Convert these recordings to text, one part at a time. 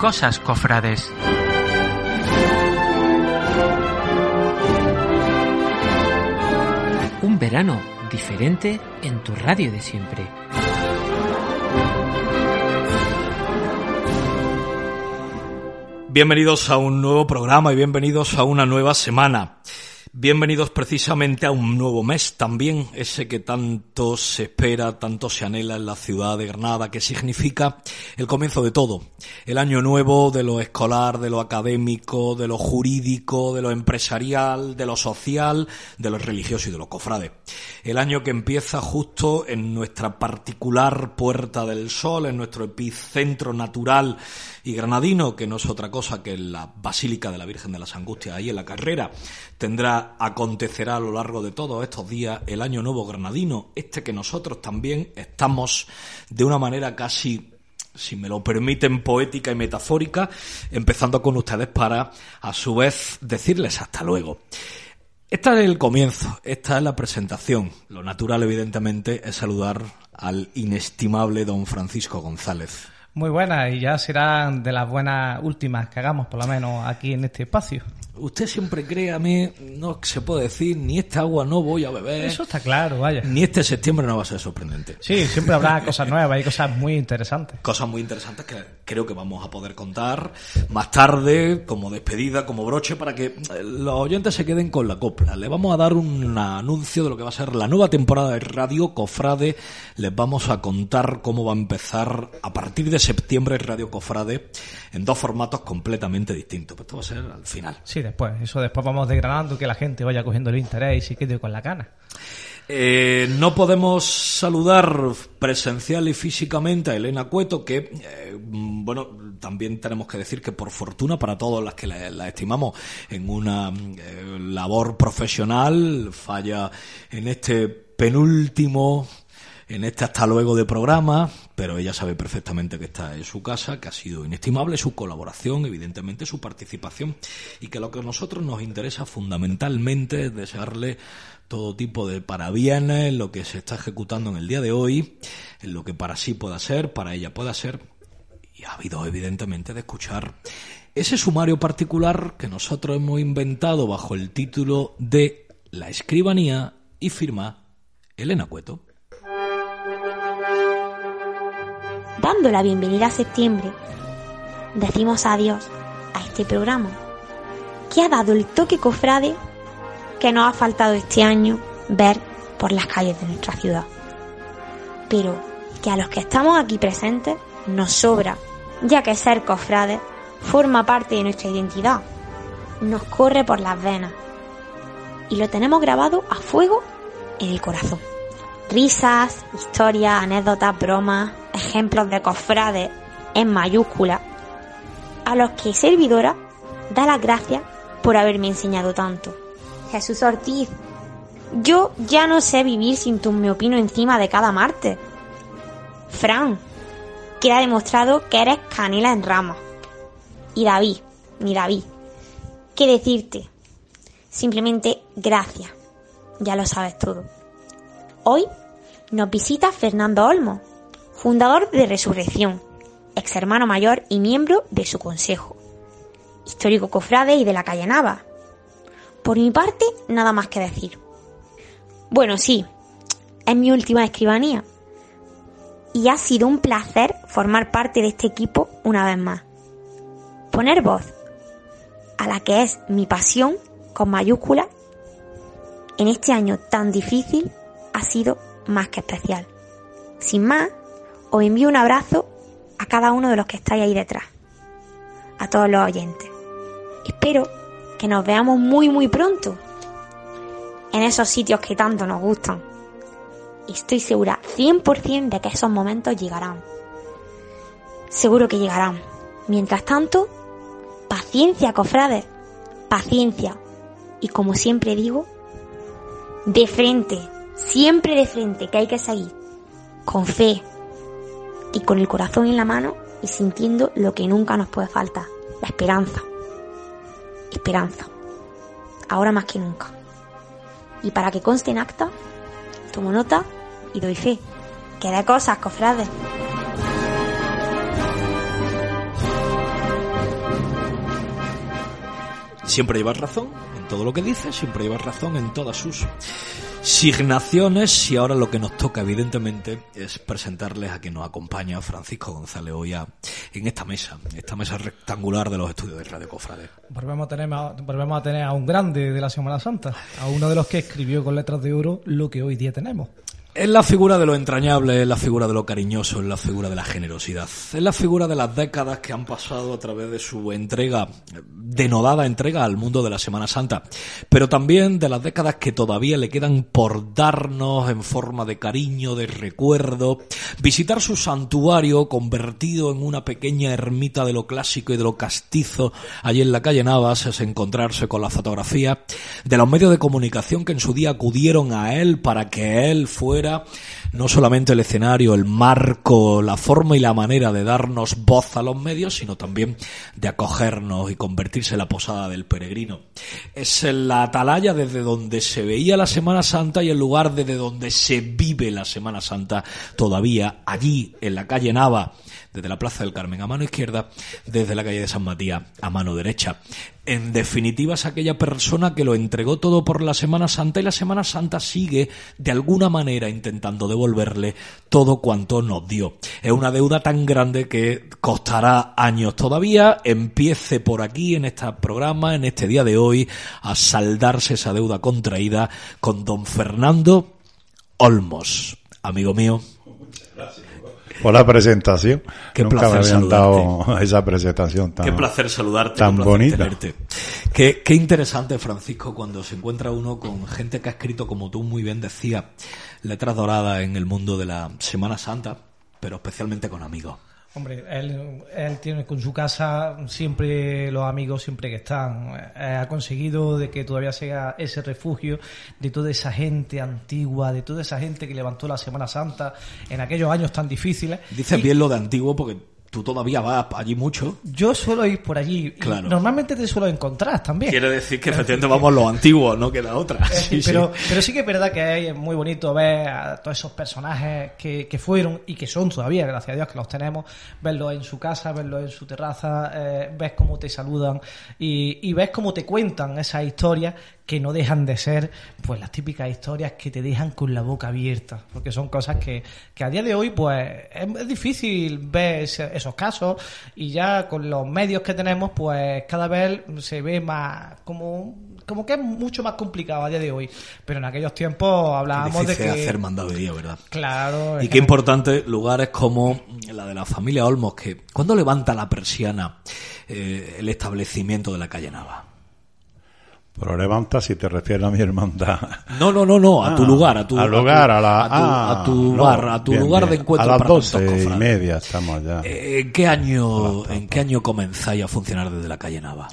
Cosas cofrades. Un verano diferente en tu radio de siempre. Bienvenidos a un nuevo programa y bienvenidos a una nueva semana. Bienvenidos precisamente a un nuevo mes también, ese que tanto se espera, tanto se anhela en la ciudad de Granada, que significa el comienzo de todo. El año nuevo de lo escolar, de lo académico, de lo jurídico, de lo empresarial, de lo social, de lo religioso y de lo cofrade. El año que empieza justo en nuestra particular Puerta del Sol, en nuestro epicentro natural y granadino, que no es otra cosa que la Basílica de la Virgen de las Angustias, ahí en la carrera, tendrá, acontecerá a lo largo de todos estos días el Año Nuevo Granadino, este que nosotros también estamos de una manera casi si me lo permiten, poética y metafórica, empezando con ustedes para, a su vez, decirles hasta luego. Este es el comienzo, esta es la presentación. Lo natural, evidentemente, es saludar al inestimable don Francisco González. Muy buenas y ya serán de las buenas últimas que hagamos, por lo menos aquí en este espacio. Usted siempre cree a mí, no se puede decir, ni esta agua no voy a beber. Eso está claro, vaya. Ni este septiembre no va a ser sorprendente. Sí, siempre habrá cosas nuevas y cosas muy interesantes. Cosas muy interesantes que creo que vamos a poder contar más tarde, como despedida, como broche, para que los oyentes se queden con la copla. Le vamos a dar un anuncio de lo que va a ser la nueva temporada de Radio Cofrade. Les vamos a contar cómo va a empezar a partir de septiembre Radio Cofrade en dos formatos completamente distintos. Pero esto va a ser al final. Sí, después. Eso después vamos desgranando que la gente vaya cogiendo el interés y se quede con la cana. Eh, no podemos saludar presencial y físicamente a Elena Cueto, que, eh, bueno, también tenemos que decir que por fortuna para todos las que la, la estimamos en una eh, labor profesional, falla en este penúltimo en este hasta luego de programa, pero ella sabe perfectamente que está en su casa, que ha sido inestimable su colaboración, evidentemente su participación, y que lo que a nosotros nos interesa fundamentalmente es desearle todo tipo de parabienes en lo que se está ejecutando en el día de hoy, en lo que para sí pueda ser, para ella pueda ser, y ha habido evidentemente de escuchar ese sumario particular que nosotros hemos inventado bajo el título de La escribanía y firma Elena Cueto. Dando la bienvenida a septiembre, decimos adiós a este programa que ha dado el toque cofrade que nos ha faltado este año ver por las calles de nuestra ciudad. Pero que a los que estamos aquí presentes nos sobra, ya que ser cofrades forma parte de nuestra identidad, nos corre por las venas y lo tenemos grabado a fuego en el corazón. Risas, historias, anécdotas, bromas, ejemplos de cofrades en mayúscula, a los que servidora da las gracias por haberme enseñado tanto. Jesús Ortiz, yo ya no sé vivir sin tu me opino encima de cada martes. Fran, que ha demostrado que eres canela en rama. Y David, mi David, ¿qué decirte? Simplemente gracias. Ya lo sabes todo. Hoy nos visita Fernando Olmo, fundador de Resurrección, ex hermano mayor y miembro de su consejo, histórico cofrade y de la calle Nava. Por mi parte, nada más que decir. Bueno, sí, es mi última escribanía. Y ha sido un placer formar parte de este equipo una vez más. Poner voz a la que es mi pasión con mayúsculas en este año tan difícil ha sido más que especial. Sin más, os envío un abrazo a cada uno de los que estáis ahí detrás, a todos los oyentes. Espero que nos veamos muy muy pronto en esos sitios que tanto nos gustan estoy segura 100% de que esos momentos llegarán. Seguro que llegarán. Mientras tanto, paciencia, cofrades, paciencia. Y como siempre digo, de frente, siempre de frente, que hay que seguir, con fe y con el corazón en la mano y sintiendo lo que nunca nos puede faltar, la esperanza. Esperanza. Ahora más que nunca. Y para que conste en acta, tomo nota y doy fe. Que de cosas, cofrades. Siempre llevas razón en todo lo que dices, siempre llevas razón en todas sus signaciones y ahora lo que nos toca evidentemente es presentarles a quien nos acompaña, Francisco González Oya, en esta mesa, esta mesa rectangular de los estudios de Radio Cofrade. Volvemos a, tener, volvemos a tener a un grande de la Semana Santa, a uno de los que escribió con letras de oro lo que hoy día tenemos. Es la figura de lo entrañable, es la figura de lo cariñoso, es la figura de la generosidad. Es la figura de las décadas que han pasado a través de su entrega, denodada entrega al mundo de la Semana Santa. Pero también de las décadas que todavía le quedan por darnos en forma de cariño, de recuerdo. Visitar su santuario convertido en una pequeña ermita de lo clásico y de lo castizo allí en la calle Navas es encontrarse con la fotografía de los medios de comunicación que en su día acudieron a él para que él fuera no solamente el escenario, el marco, la forma y la manera de darnos voz a los medios, sino también de acogernos y convertirse en la posada del peregrino. Es la atalaya desde donde se veía la Semana Santa y el lugar desde donde se vive la Semana Santa todavía allí en la calle Nava desde la Plaza del Carmen a mano izquierda, desde la calle de San Matías a mano derecha. En definitiva, es aquella persona que lo entregó todo por la Semana Santa y la Semana Santa sigue de alguna manera intentando devolverle todo cuanto nos dio. Es una deuda tan grande que costará años todavía. Empiece por aquí en este programa, en este día de hoy, a saldarse esa deuda contraída con don Fernando Olmos. Amigo mío, Por la presentación. Qué Nunca placer me habían saludarte. dado esa presentación tan, Qué placer saludarte, tan qué placer bonita. tenerte. Qué, qué interesante, Francisco, cuando se encuentra uno con gente que ha escrito, como tú muy bien decías, letras doradas en el mundo de la Semana Santa, pero especialmente con amigos. Hombre, él, él tiene con su casa siempre los amigos siempre que están. Eh, ha conseguido de que todavía sea ese refugio de toda esa gente antigua, de toda esa gente que levantó la Semana Santa en aquellos años tan difíciles. Dices Y bien lo de antiguo porque tú todavía vas allí mucho. Yo suelo ir por allí. y Claro. Normalmente te suelo encontrar también. Quiere decir que efectivamente vamos los antiguos, no queda otra. Sí, sí. pero, pero sí que es verdad que es muy bonito ver a todos esos personajes que, que fueron y que son todavía, gracias a Dios que los tenemos, verlos en su casa, verlos en su terraza, eh, ves cómo te saludan y, y ves cómo te cuentan esas historias que no dejan de ser pues las típicas historias que te dejan con la boca abierta, porque son cosas que, que a día de hoy pues es, es difícil ver ese- esos casos y ya con los medios que tenemos pues cada vez se ve más como como que es mucho más complicado a día de hoy, pero en aquellos tiempos hablábamos de que hacer mandadería, ¿verdad? claro, Y qué importante lugares como la de la familia Olmos, que cuando levanta la persiana eh, el establecimiento de la calle Nava. Pero levanta si te refieres a mi hermandad. No, no, no, no, a tu Ah, lugar, a tu, al lugar, a la a tu, ah, a tu no, bar, a tu bien, lugar de bien. encuentro A las doce y media estamos ya. Eh, ¿En qué año, en qué año comenzáis a funcionar desde la calle Nava?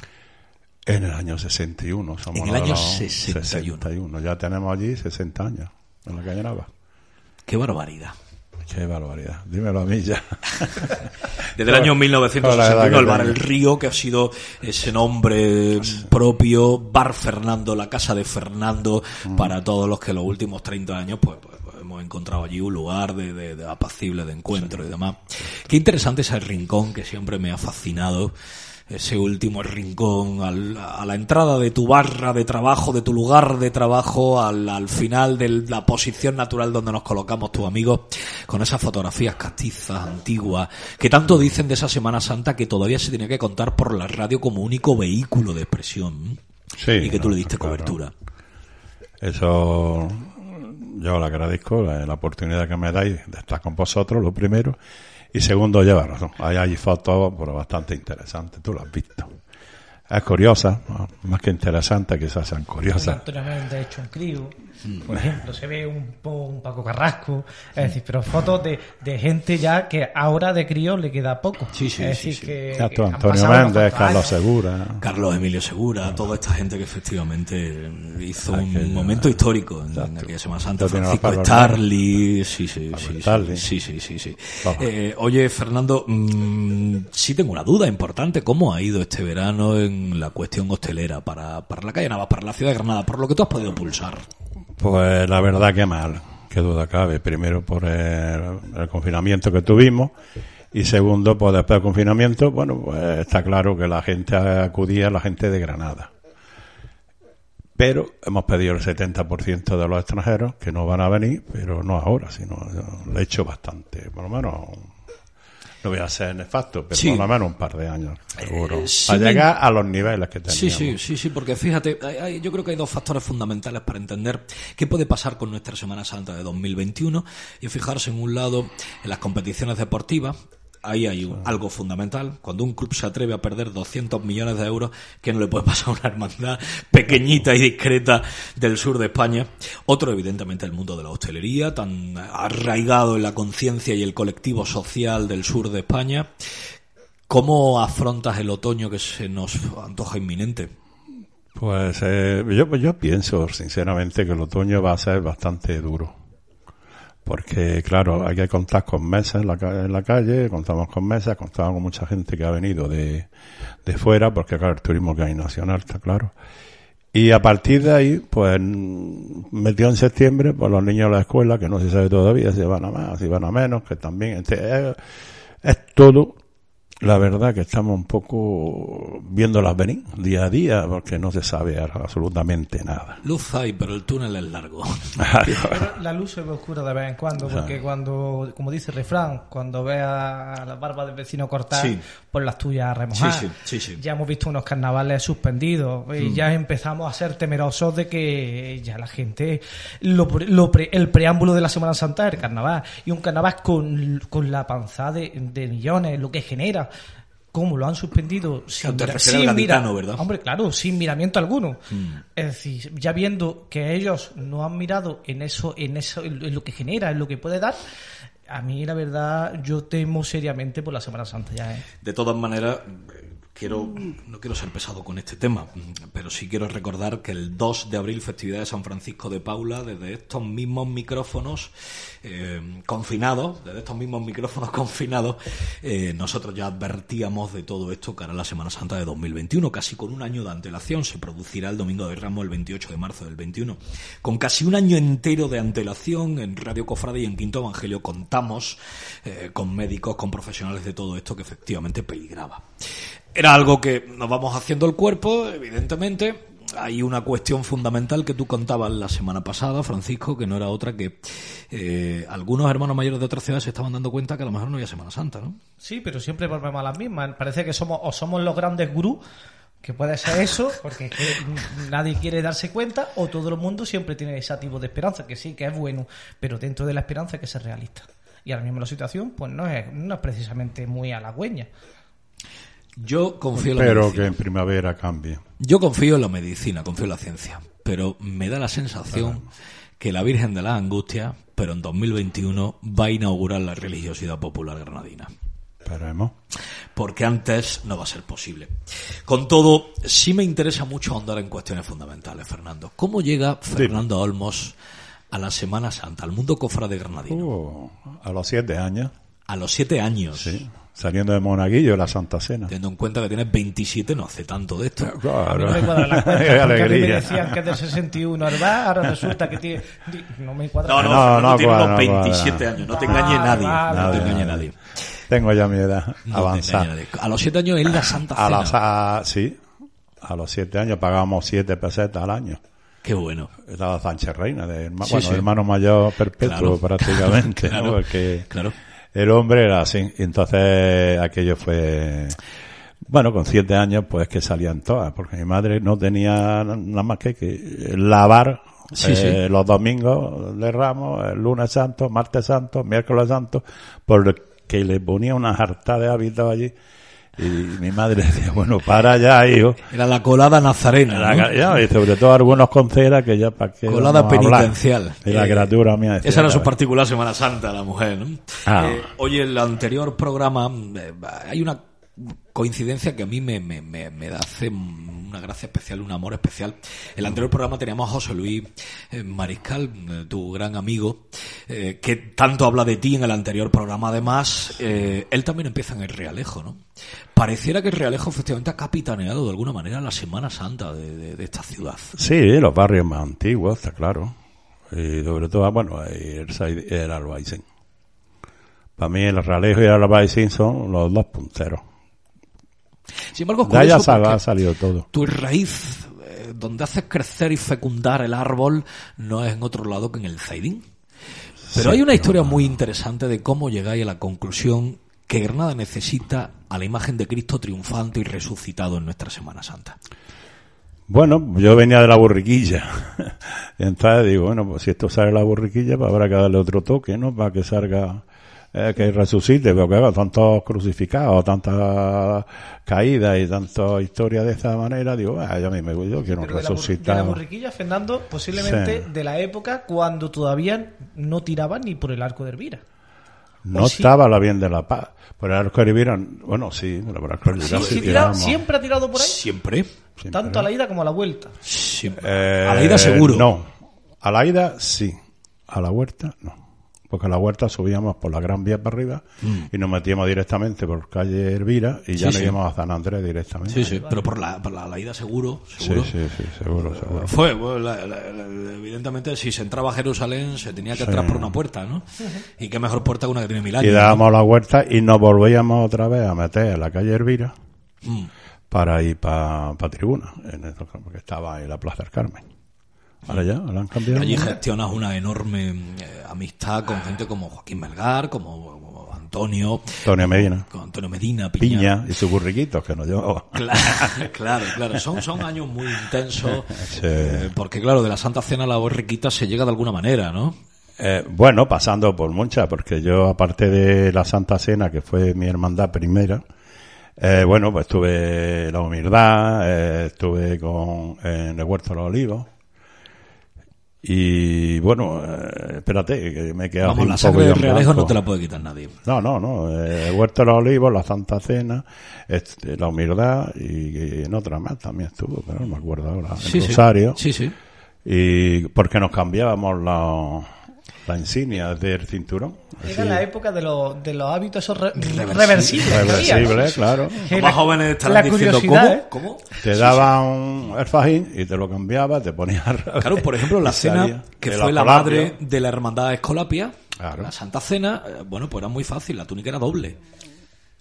En el año 61. Somos En el año los 61. 61. Ya tenemos allí 60 años en la calle Nava. Qué barbaridad. Qué barbaridad. Dímelo a mí ya. Desde el año Con la edad 1961 que el bar. El Río, que ha sido ese nombre propio, Bar Fernando, la casa de Fernando, para todos los que los últimos 30 años pues, pues, pues, hemos encontrado allí un lugar de, de- de apacible, de encuentro y demás. Qué interesante es el rincón que siempre me ha fascinado. Ese último rincón al- a la entrada de tu barra de trabajo, de tu lugar de trabajo, al, al final de la posición natural donde nos colocamos tus amigos, con esas fotografías castizas, antiguas, que tanto dicen de esa Semana Santa que todavía se tenía que contar por la radio como único vehículo de expresión. Sí, y que tú no, le diste claro. cobertura. Eso yo le agradezco la, la oportunidad que me dais de estar con vosotros, lo primero. Y segundo, lleva razón. Ahí hay fotos pero bastante interesantes, tú lo has visto. es curiosa, más que interesante, quizás sean curiosas. Mm. Por ejemplo, se ve un, un Paco Carrasco, es decir, pero fotos de, de gente ya que ahora de crío le queda poco. Sí, sí, es sí, decir, sí. que, Antonio Méndez, Carlos años. Segura. Carlos Emilio Segura, toda esta gente que efectivamente hizo un Aquello, momento histórico en, en aquella Semana Santa. Francisco Starly, sí, sí, sí, sí, Starly. sí, sí, sí, sí. Vamos. Eh, oye, Fernando, mm, sí tengo una duda importante. ¿Cómo ha ido este verano en la cuestión hostelera para, para la calle Navas, para la ciudad de Granada, por lo que tú has podido pulsar? Pues la verdad que mal, qué duda cabe. Primero por el, confinamiento que tuvimos y segundo, pues después del confinamiento, bueno, pues está claro que la gente acudía, la gente de Granada. Pero hemos pedido el 70% de los extranjeros que no van a venir, pero no ahora, sino lo he hecho bastante, por lo menos, no voy a ser nefasto, pero Sí. por lo menos un par de años, seguro. Eh, sí para me- llegar a los niveles que teníamos. Sí, sí, sí, sí, porque fíjate, hay- hay- yo creo que hay dos factores fundamentales para entender qué puede pasar con nuestra Semana Santa de 2021 y fijarse en un lado en las competiciones deportivas. Ahí hay un- algo fundamental. Cuando un club se atreve a perder 200 millones de euros, que no le puede pasar a una hermandad pequeñita y discreta del sur de España. Otro, evidentemente, el mundo de la hostelería, tan arraigado en la conciencia y el colectivo social del sur de España. ¿Cómo afrontas el otoño que se nos antoja inminente? Pues eh, yo, yo pienso sinceramente que el otoño va a ser bastante duro. Porque, claro, hay que contar con mesas en la, en la calle, contamos con mesas, contamos con mucha gente que ha venido de, de fuera, porque, claro, el turismo que hay nacional está claro. Y a partir de ahí, pues, metió en septiembre, pues los niños a la escuela, que no se sabe todavía si van a más, si van a menos, que también, este, es, es todo, la verdad que estamos un poco viéndolas venir día a día, porque no se sabe absolutamente nada. Luz hay, pero el túnel es largo. Pero la luz se ve oscura de vez en cuando, porque cuando, como dice el refrán, cuando veas la barba del vecino cortar, Sí. pues las tuyas remojar. Sí, sí, sí, sí. Ya hemos visto unos carnavales suspendidos y ya empezamos a ser temerosos de que ya la gente, lo, lo pre- el preámbulo de la Semana Santa es el carnaval, y un carnaval con, con la panza de, de millones, lo que genera. ¿Cómo lo han suspendido? Sin, mira- sin. Hombre, claro, sin miramiento alguno. Mm. Es decir, ya viendo que ellos no han mirado en eso, en eso, en lo que genera, en lo que puede dar, a mí la verdad yo temo seriamente por la Semana Santa ya. ¿eh? De todas maneras, quiero no quiero ser pesado con este tema, pero sí quiero recordar que el 2 de abril, festividad de San Francisco de Paula, desde estos mismos micrófonos eh, confinados, desde estos mismos micrófonos confinados, eh, nosotros ya advertíamos de todo esto cara a la Semana Santa de 2021, casi con un año de antelación. Se producirá el Domingo de Ramos el 28 de marzo del 21. Con casi un año entero de antelación en Radio Cofrade y en Quinto Evangelio contamos eh, con médicos, con profesionales de todo esto que efectivamente peligraba. Era algo que nos vamos haciendo el cuerpo, evidentemente. Hay una cuestión fundamental que tú contabas la semana pasada, Francisco, que no era otra que eh, algunos hermanos mayores de otras ciudades se estaban dando cuenta que a lo mejor no había Semana Santa, ¿no? Sí, pero siempre volvemos a las mismas. Parece que somos o somos los grandes gurús, que puede ser eso, porque nadie quiere darse cuenta, o todo el mundo siempre tiene ese tipo de esperanza, que sí, que es bueno, pero dentro de la esperanza que ser realista. Y ahora mismo la situación pues no es, no es precisamente muy halagüeña. Yo confío en la Pero medicina. que en primavera cambie. Yo confío en la medicina, confío en la ciencia, pero me da la sensación que la Virgen de las Angustias, pero en 2021, va a inaugurar la religiosidad popular granadina. Esperemos. Porque antes no va a ser posible. Con todo, sí me interesa mucho ahondar en cuestiones fundamentales, Fernando. ¿Cómo llega Fernando Olmos a la Semana Santa, al mundo cofrade granadino? Uh, a los siete años, A los siete años. sí, saliendo de Monaguillo, la Santa Cena. Teniendo en cuenta que tienes 27, no hace tanto de esto. A mí Claro. no me cuadra la cuenta, a mí me alegría. decían que es del 61, ¿verdad? Ahora resulta que tiene... No me cuadra. No, no, No, Fernando no tiene cuadra, unos no cuadra. 27 años, no te engañe Vale, nadie. vale. no te Nadie, engañe nadie. nadie. Tengo ya mi edad No avanzada. nadie. A los 7 años es la Santa A Cena. las, a- sí, a los siete años pagábamos siete pesetas al año. Qué bueno. Estaba Sánchez Reina, de herma- Sí, bueno, sí. hermano mayor perpetuo Claro. prácticamente, Claro, ¿no? Porque claro. El hombre era así. Y entonces aquello fue... Bueno, con siete años pues que salían todas, porque mi madre no tenía nada más que, que lavar Sí, eh, sí. los domingos de Ramos, el lunes santo, martes santo, miércoles santo, porque le ponía una jarta de hábitos allí Y mi madre decía, bueno, para ya, hijo. Era la colada nazarena. La ¿no? ya, y sobre todo algunos conceras que ya para qué Colada penitencial. Y la Eh, criatura mía decía, Esa era su particular Semana Santa, la mujer, ¿no? Ah. Eh, oye, el anterior programa, eh, hay una coincidencia que a mí me, me, me, me hace una gracia especial, un amor especial. El anterior programa teníamos a José Luis eh, Mariscal, eh, tu gran amigo, eh, que tanto habla de ti en el anterior programa. Además, eh, él también empieza en el Realejo, ¿no? Pareciera que el Realejo efectivamente ha capitaneado de alguna manera la Semana Santa de, esta ciudad. Sí, los barrios más antiguos, está claro. Y sobre todo, bueno, ahí el, el Albaicín. Para mí el Realejo y el Albaicín son los dos punteros. Sin embargo, es curioso ha salido todo. tu raíz, eh, donde haces crecer y fecundar el árbol, no es en otro lado que en el Zaidín. Pero hay una historia muy interesante de cómo llegáis a la conclusión que Granada necesita a la imagen de Cristo triunfante y resucitado en nuestra Semana Santa. Bueno, yo venía de la borriquilla. Entonces digo, bueno, pues si esto sale de la borriquilla, pues habrá que darle otro toque, ¿no? Para que salga, eh, que resucite, porque claro, tantos crucificados, tantas caídas y tantas historias de esa manera, digo, ah, yo a mí me yo quiero Pero de la, de Fernando, posiblemente Sí. de la época cuando todavía no tiraban ni por el arco de Elvira. No estaba la bien de la paz. Por el arco de Rivera, bueno, sí, por el arco de Rivera Sí, sí sí, tira- tiramos. siempre ha tirado por ahí, Siempre. Siempre. tanto a la ida como a la vuelta. Siempre. Eh, a la ida seguro. No. A la ida sí. A la huerta no. Porque a la huerta subíamos por la Gran Vía para arriba y nos metíamos directamente por calle Elvira y ya Mm. Sí, nos sí. íbamos a San Andrés directamente. Sí, sí, pero por la, por la, la ida seguro, seguro. sí, sí, seguro, seguro. Fue, bueno, la- la- la- evidentemente, si se entraba a Jerusalén, se tenía que entrar por una puerta, ¿no? Y qué mejor puerta que una que tiene mil años. Y ¿no? dábamos la huerta y nos volvíamos otra vez a meter en la calle Elvira Mm. para ir para tribuna, en el- porque estaba en la Plaza del Carmen. Ahora ya, ahora han cambiado. Allí gestionas una enorme eh, amistad con gente como Joaquín Melgar, como, como Antonio, Antonio Medina. con Antonio Medina, Piña. Piña y sus burriquitos que nos llevaba. Claro, claro, claro. Son, son años muy intensos. Sí. eh, porque, claro, de la Santa Cena a la borriquita se llega de alguna manera, ¿no? Eh, bueno, pasando por muchas, porque yo, aparte de la Santa Cena, que fue mi hermandad primera, eh, bueno, pues estuve en la humildad, eh, estuve con, en el Huerto de los Olivos. Y bueno, eh, espérate, que me he quedado Vamos, la sangre del Realejo no te la puede quitar nadie. No, no, no. eh, El Huerto de los Olivos, la Santa Cena, este, la humildad y, y en otra más también estuvo, pero no me acuerdo ahora. El Sí. Rosario. Sí, sí. Y porque nos cambiábamos la, la insignia del cinturón. Era la época de los, de los hábitos esos re- Reversibles. reversibles. claro. Los más jóvenes estarán la diciendo, ¿cómo? ¿eh? ¿Cómo? Te daban el fajín y te lo cambiaba, te ponías. Claro, por ejemplo, la cena que fue la madre de la hermandad Escolapia, Claro. la Santa Cena, eh, bueno, pues era muy fácil, la túnica era doble.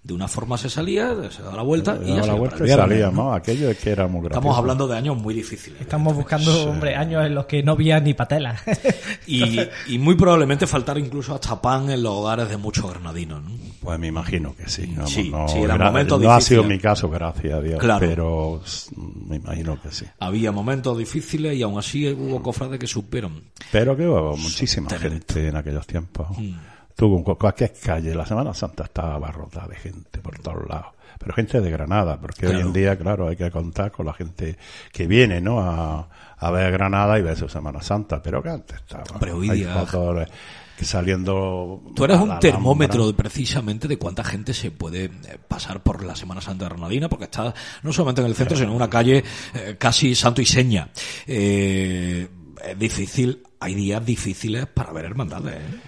De una forma se salía, se daba la vuelta y ya la vuelta y salía, ¿no? ¿no? Aquello es que era muy gracioso. Estamos hablando de años muy difíciles. Estamos buscando, hombre, años en los que no había ni patela. Y, y muy probablemente faltara incluso hasta pan en los hogares de muchos granadinos. ¿no? Pues me imagino que sí. Vamos, Sí, no, sí, eran gra- momentos no ha sido mi caso, gracias a Dios. Claro. Pero me imagino que sí. Había momentos difíciles y aún así hubo cofrades que supieron. Pero que hubo muchísima gente en aquellos tiempos. Mm. Tú, con cualquier calle, la Semana Santa estaba abarrotada de gente por todos lados. Pero gente de Granada, porque hoy en día, claro, hay que contar con la gente que viene, ¿no? A, a ver Granada y ver su Semana Santa. Pero que antes estaba. Pero hoy hay día- fotos de- que saliendo. Tú eres un termómetro precisamente de cuánta gente se puede eh, pasar por la Semana Santa Granadina, porque está no solamente en el centro, sino en una calle eh, casi santo y seña. Eh, es difícil, hay días difíciles para ver hermandades. ¿eh?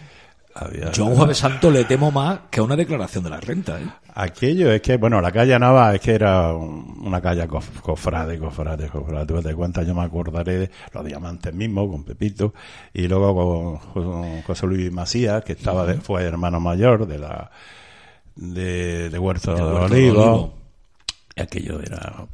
Había- Yo a un Jueves Santo le temo más que a una declaración de la renta. ¿eh? Aquello es que, bueno, la calle Nava es que era un- una calle cof- cofrade, cofrade, cofrade. Tú te cuentas, yo me acordaré de los diamantes mismos con Pepito y luego con, con José Luis Macías, que estaba de- fue hermano mayor de la de, de Huerto de, De Olivo. Aquello era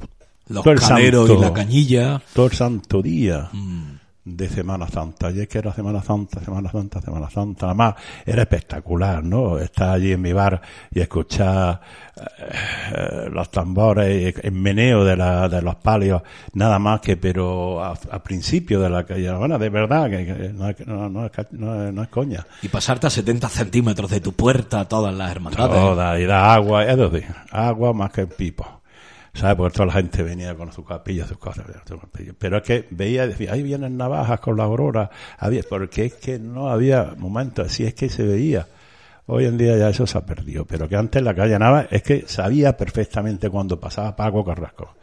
Los todo el y la cañilla. todo el santo día. Mm. De Semana Santa. Y es que era Semana Santa, Semana Santa, Semana Santa. Además, era espectacular, ¿no? Estar allí en mi bar y escuchar eh, los tambores, el meneo de, la, de los palios, nada más que, pero a, principio de la calle. Bueno, de verdad, que, no, es, no, no, es, no, es coña. Y pasarte a 70 centímetros de tu puerta todas las hermandades. Todas, y da agua, es decir, agua más que pipo. ¿Sabes? Porque toda la gente venía con sus capillas, sus cosas. Pero es que veía, decía, ahí vienen navajas con la aurora. Había, porque es que no había momentos, así es que se veía. Hoy en día ya eso se ha perdido, pero que antes la calle Nava es que sabía perfectamente cuando pasaba Paco Carrasco.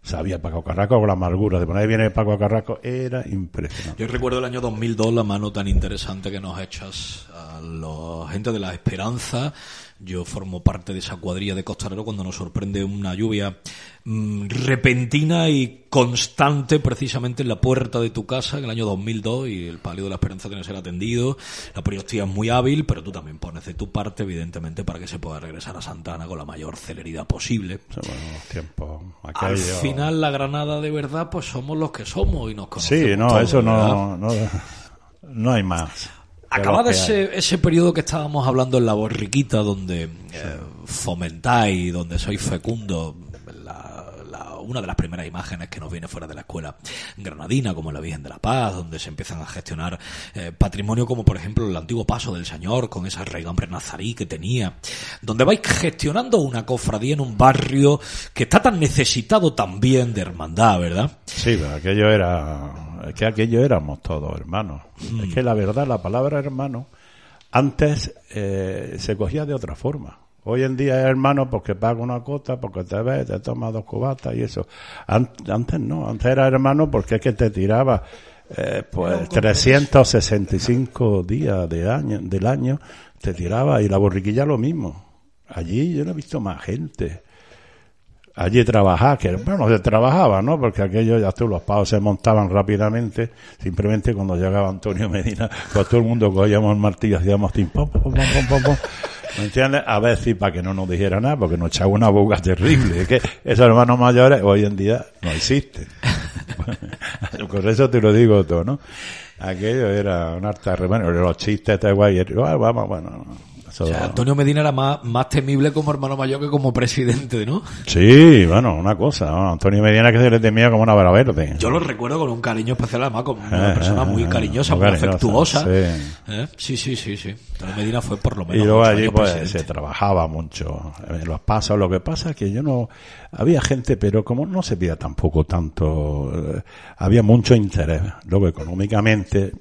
Sabía Paco Carrasco con la amargura de poner ahí viene Paco Carrasco, era impresionante. Yo recuerdo el año 2002 la mano tan interesante que nos echas a la gente de la esperanza yo formo parte de esa cuadrilla de costalero cuando nos sorprende una lluvia mm, repentina y constante precisamente en la puerta de tu casa en el año 2002 y el palio de la esperanza tiene que ser atendido. La periodistía es muy hábil, pero tú también pones de tu parte, evidentemente, para que se pueda regresar a Santana con la mayor celeridad posible. Al final, la Granada de verdad, pues somos los que somos y nos conocemos. Sí, no, eso no, no, no hay más. Acabado ese, ese periodo que estábamos hablando en la borriquita, donde eh, fomentáis, donde sois fecundo, una de las primeras imágenes que nos viene fuera de la escuela granadina, como la Virgen de la Paz, donde se empiezan a gestionar eh, patrimonio como por ejemplo el antiguo paso del Señor con esa regambre nazarí que tenía, donde vais gestionando una cofradía en un barrio que está tan necesitado también de hermandad, ¿verdad? Sí, pero aquello era es que aquello éramos todos hermanos. Es mm. que la verdad, la palabra hermano, antes eh, se cogía de otra forma. Hoy en día es hermano porque paga una cota, porque te ves, te toma dos cubatas y eso. Antes no, antes era hermano porque es que te tiraba eh, pues 365 días de año, del año, te tiraba y la borriquilla lo mismo. Allí yo no he visto más gente allí trabajar, que bueno, se trabajaba, ¿no? Porque aquello ya tú, los pavos se montaban rápidamente, simplemente cuando llegaba Antonio Medina, pues todo el mundo cogíamos el martillo, hacíamos tim, pom, pom, pom, pom, pom, ¿Me entiendes? A veces para que no nos dijera nada, porque nos echaba una boca terrible. Es que esos hermanos mayores hoy en día no existen. Por eso te lo digo todo, ¿no? Aquello era un arte bueno, los chistes de guay, vamos, bueno, Antonio Medina era más, más temible como hermano mayor que como presidente, ¿no? Sí, bueno, una cosa. Antonio Medina que se le temía como una vara verde. Yo lo recuerdo con un cariño especial, además, como una eh, persona muy eh, cariñosa, muy, afectuosa. ¿Eh? Sí. sí, sí, sí, Antonio Medina fue por lo menos. Y luego allí pues se trabajaba mucho en los pasos. Lo que pasa es que yo no. Había gente, pero como no se veía tampoco tanto. había mucho interés. Luego económicamente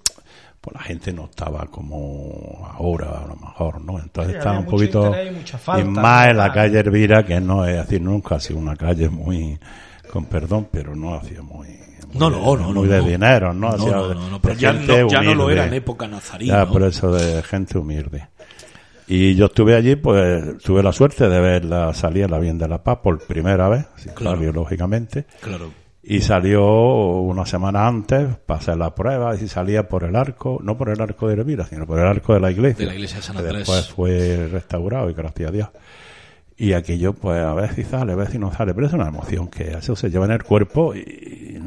pues la gente no estaba como ahora a lo mejor, ¿no? Entonces estaba un poquito y, más en la calle Elvira, que no es decir, nunca ha sido una calle muy, con perdón, pero no hacía muy... no, no, no, muy de dinero, ¿no? no, no, pero ya, no, ya no lo era en época nazarina. Ya, por eso de gente humilde. Y yo estuve allí, pues tuve la suerte de ver la salida la Bien de la Paz por primera vez, claro, biológicamente. Claro y salió una semana antes para hacer la prueba y salía por el arco, no por el arco de Elvira, sino por el arco de la iglesia. De la iglesia de San Andrés. Después fue restaurado y gracias a Dios. Y aquello, pues a ver si sale, a ver si no sale, pero es una emoción que eso se lleva en el cuerpo y,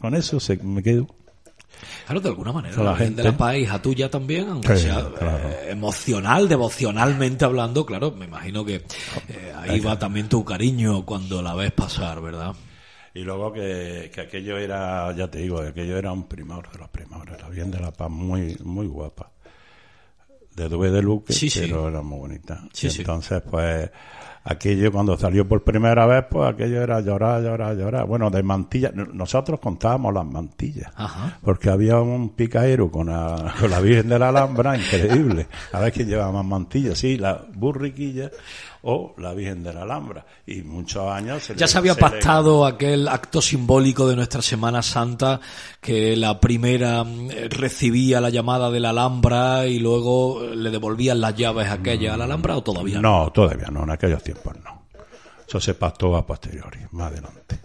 con eso se, me quedo. Claro, de alguna manera, la, gente de la paz, hija tuya también, aunque sea eh, emocional, devocionalmente hablando, claro, me imagino que eh, ahí va también tu cariño cuando la ves pasar, ¿verdad? Y luego que, que, aquello era, ya te digo, aquello era un primor de los primores, la bien de la paz muy, muy guapa. De Dube de Luque, pero era muy bonita. entonces, pues, aquello cuando salió por primera vez, pues aquello era llorar, llorar, llorar. Bueno, de mantillas, nosotros contábamos las mantillas, porque había un picaero con la, con la Virgen de la Alhambra, increíble. A ver quién llevaba más mantillas, sí, la burriquilla o la Virgen de la Alhambra. Y muchos años... Se ya se había pactado aquel acto simbólico de nuestra Semana Santa, que la primera mm, recibía la llamada de la Alhambra y luego le devolvían las llaves aquellas a la Alhambra o todavía no? No, todavía no, en aquellos tiempos no. Eso se pactó a posteriori, más adelante.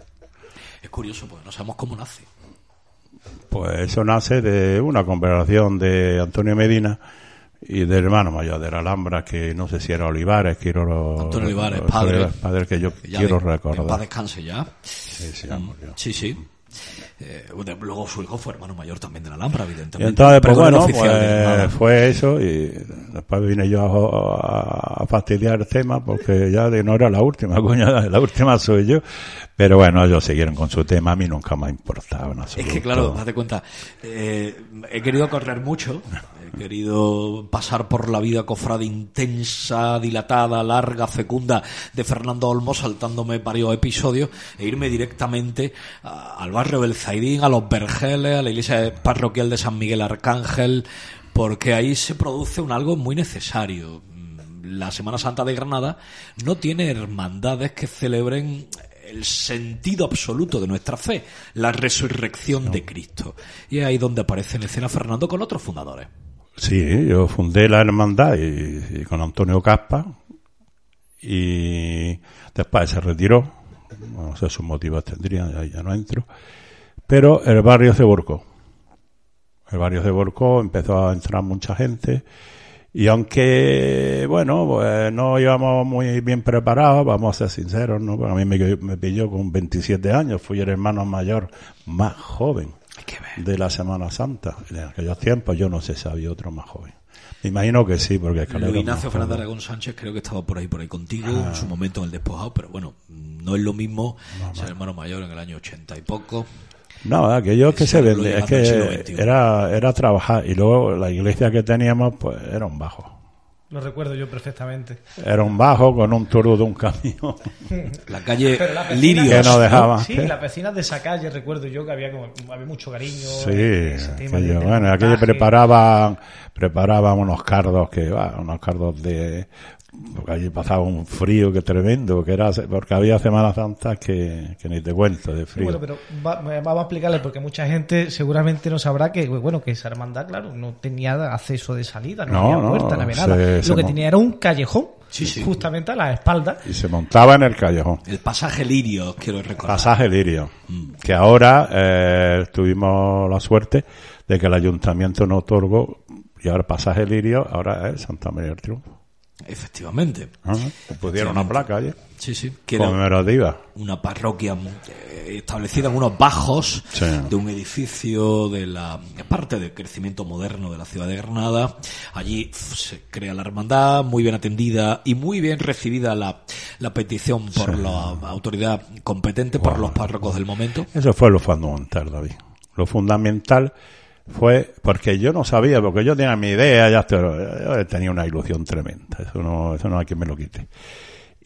Es curioso, porque no sabemos cómo nace. Pues eso nace de una conversación de Antonio Medina y del hermano mayor de la Alhambra, que no sé si era Olivares, quiero... Antonio Olivares, padre. Padre que yo quiero recordar. Paz descanse ya. Sí, sí, sí, sí. Eh, de- luego su hijo fue hermano mayor también de la Alhambra, Y evidentemente. entonces, pues bueno, pues fue eso y después vine yo a, a- fastidiar el tema porque ya de no era la última, coño, la última soy yo. Pero bueno, ellos siguieron con su tema, a mí nunca me ha importado en Es que claro, date cuenta, eh, he querido correr mucho, querido pasar por la vida cofrade intensa, dilatada, larga, fecunda de Fernando Olmos, saltándome varios episodios e irme directamente a- al barrio del Zaidín, a los Vergeles, a la iglesia parroquial de San Miguel Arcángel, porque ahí se produce un algo muy necesario. La Semana Santa de Granada no tiene hermandades que celebren el sentido absoluto de nuestra fe, la resurrección de Cristo. Y es ahí donde aparece en escena Fernando con otros fundadores. Sí, yo fundé la hermandad y, con Antonio Caspa y después se retiró. No sé sus motivos tendrían, ya, ya no entro. Pero el barrio se volcó. El barrio se volcó, empezó a entrar mucha gente y aunque, bueno, pues no íbamos muy bien preparados, vamos a ser sinceros, ¿no? Porque a mí me pilló con 27 años, fui el hermano mayor más joven de la Semana Santa. En aquellos tiempos yo no sé si había otro más joven. Me imagino que sí, porque Escalero Luis Ignacio Fernández. Aragón Sánchez creo que estaba por ahí por ahí contigo en su momento en el despojado, pero bueno, no es lo mismo ser hermano mayor en el año 80 y poco. No, aquello es que se es siglo que era, era trabajar y luego la iglesia que teníamos pues era un bajo. Lo recuerdo yo perfectamente. Era un bajo con un toro de un camión. La calle vecinas- Lirios. Que no dejaba. Sí, ¿qué? las vecinas de esa calle, recuerdo yo que había, como, había mucho cariño. Sí, ese tema de- aquello, del bueno, aquello preparaban, preparaban unos cardos que, va, unos cardos de, porque allí pasaba un frío que tremendo, que era, porque había Semana Santa que, que ni te cuento de Sí, frío. Bueno, pero va- me- vamos a explicarle porque mucha gente seguramente no sabrá que bueno que esa hermandad, claro, no tenía acceso de salida, no, No, había no, puerta, no había se- nada. se Lo que mon- tenía era un callejón, Sí, sí. justamente a la espalda. Y se montaba en el callejón. El pasaje Lirios, quiero recordar. Pasaje Lirio, Mm. que ahora eh, tuvimos la suerte de que el ayuntamiento nos otorgó, y ahora pasaje Lirio, ahora es Santa María del Triunfo. Efectivamente. Ajá. Pusieron una placa allí, Sí, sí. Que era conmemorativa. una parroquia eh, establecida en unos bajos Sí. de un edificio de la parte del crecimiento moderno de la ciudad de Granada. Allí se crea la hermandad, muy bien atendida y muy bien recibida la, la petición por la autoridad competente, por los párrocos del momento. Eso fue lo fundamental, David. Lo fundamental fue porque yo no sabía, porque yo tenía mi idea, ya yo tenía una ilusión tremenda. Eso no, eso no hay quien me lo quite.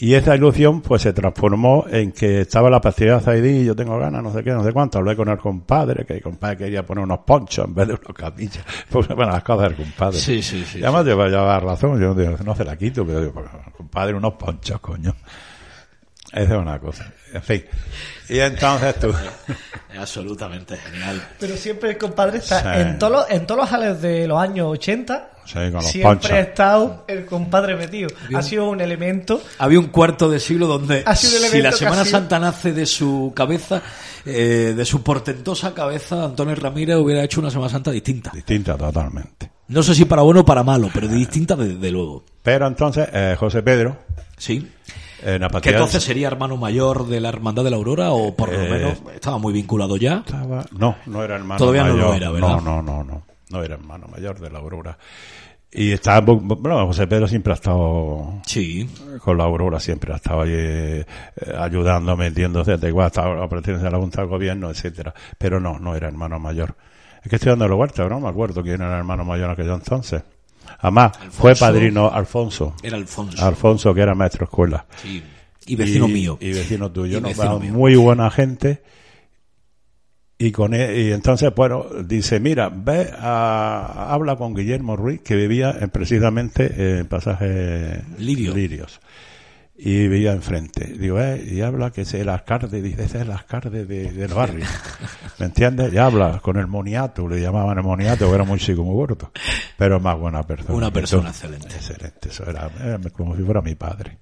Y esa ilusión pues se transformó en que estaba la pastilla Zaidí, yo tengo ganas, no sé qué, no sé cuánto. Hablé con el compadre, que el compadre quería poner unos ponchos en vez de unos capillas. Pues bueno, las cosas del compadre. Sí, sí, sí, Y además lleva, lleva razón, yo digo, no se la quito, pero digo, pues, compadre, unos ponchos, coño. Esa es una cosa. En fin. Y entonces tú... Es absolutamente genial. Pero siempre el compadre está Sí. en todos los, en todos los jales de los años 80. Sí, con los siempre ponchos. ha estado el compadre metido. Ha sido un elemento. Había un cuarto de siglo donde Ha sido un si la Semana Santa nace de su cabeza, eh, de su portentosa cabeza, Antonio Ramírez hubiera hecho una Semana Santa distinta. Distinta totalmente. No sé si para bueno o para malo, pero distinta desde luego. Pero entonces, eh, José Pedro, Sí. En la Que entonces sería hermano mayor de la Hermandad de la Aurora o por lo Eh, menos estaba muy vinculado ya. estaba- No, no era hermano Todavía no mayor. lo era, ¿verdad? No, no, no, no. No era hermano mayor de la Aurora. Y estaba, bueno, José Pedro siempre ha estado Sí. con la Aurora, siempre ha estado allí eh, ayudando, metiéndose, da igual, estaba pertenece a la Junta de Gobierno, etcétera. Pero no, no era hermano mayor. Es que estoy dando la vuelta, ¿no? Me acuerdo quién era el hermano mayor en aquel entonces. Además, fue padrino Alfonso. Era Alfonso. Alfonso, que era maestro de escuela. Sí. Y vecino y, mío. Y vecino tuyo, Y ¿no? vecino mío. Muy buena gente. Y con él- y entonces, bueno, dice, mira, ve a, habla con Guillermo Ruiz, que vivía en, precisamente en pasaje Lirio. Lirios. Y vivía enfrente. Digo, eh, y habla que es el alcalde, dice, ese es el alcalde de- del barrio. ¿Me entiendes? Y habla con el moniato, le llamaban el moniato, que era muy chico, muy gordo. Pero más buena persona. Una persona excelente. Excelente, eso era, era como si fuera mi padre.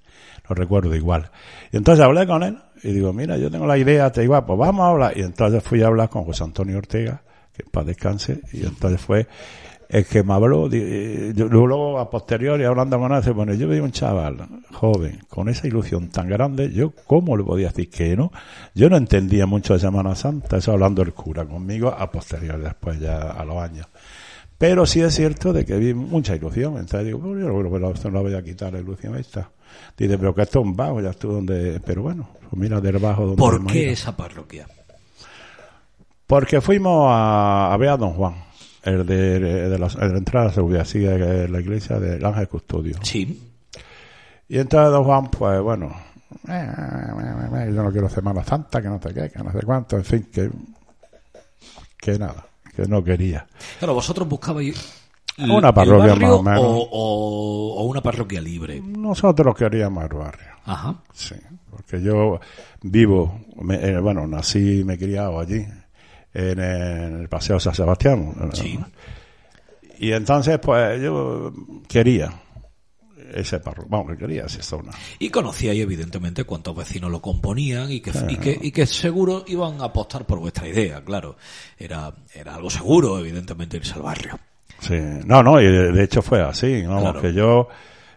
Lo recuerdo igual. Y entonces hablé con él y digo, mira, yo tengo la idea, te digo, pues vamos a hablar. Y entonces fui a hablar con José Antonio Ortega, que en paz descanse, y entonces fue el que me habló, yo- luego a posteriori hablando con él, dice, bueno, yo veía un chaval joven con esa ilusión tan grande, yo cómo le podía decir que no, yo no entendía mucho de Semana Santa, eso hablando el cura conmigo a posteriori, después ya a los años. Pero sí es cierto de que vi mucha ilusión, entonces digo, bueno, yo no, esto no voy a quitar la ilusión esta. Dice, pero que esto es un bajo, ya estuvo donde, pero bueno, pues mira del bajo donde ¿Por qué esa parroquia? Porque fuimos a, a ver a Don Juan, el de, de la, entrada a la seguridad, sí, de la iglesia del Ángel Custodio. Sí. Y entonces Don Juan, pues bueno, eh, eh, eh, yo no quiero Semana Santa, que no sé qué, que no sé cuánto, en fin, que, que nada, que no quería. Claro, vosotros buscabais Una el parroquia barrio más o menos. O, o- o una parroquia libre. Nosotros queríamos el barrio. Ajá. Sí, porque yo vivo, me- eh, bueno, nací y me he criado allí, en el Paseo San Sebastián. Sí. Y entonces, pues yo quería ese parro, vamos, que quería esa zona. Y conocíais evidentemente cuántos vecinos lo componían y que, y que, y que seguro iban a apostar por vuestra idea, claro. Era, era algo seguro, evidentemente, irse al barrio. Sí, no, no, y de, hecho fue así, vamos, Claro. que yo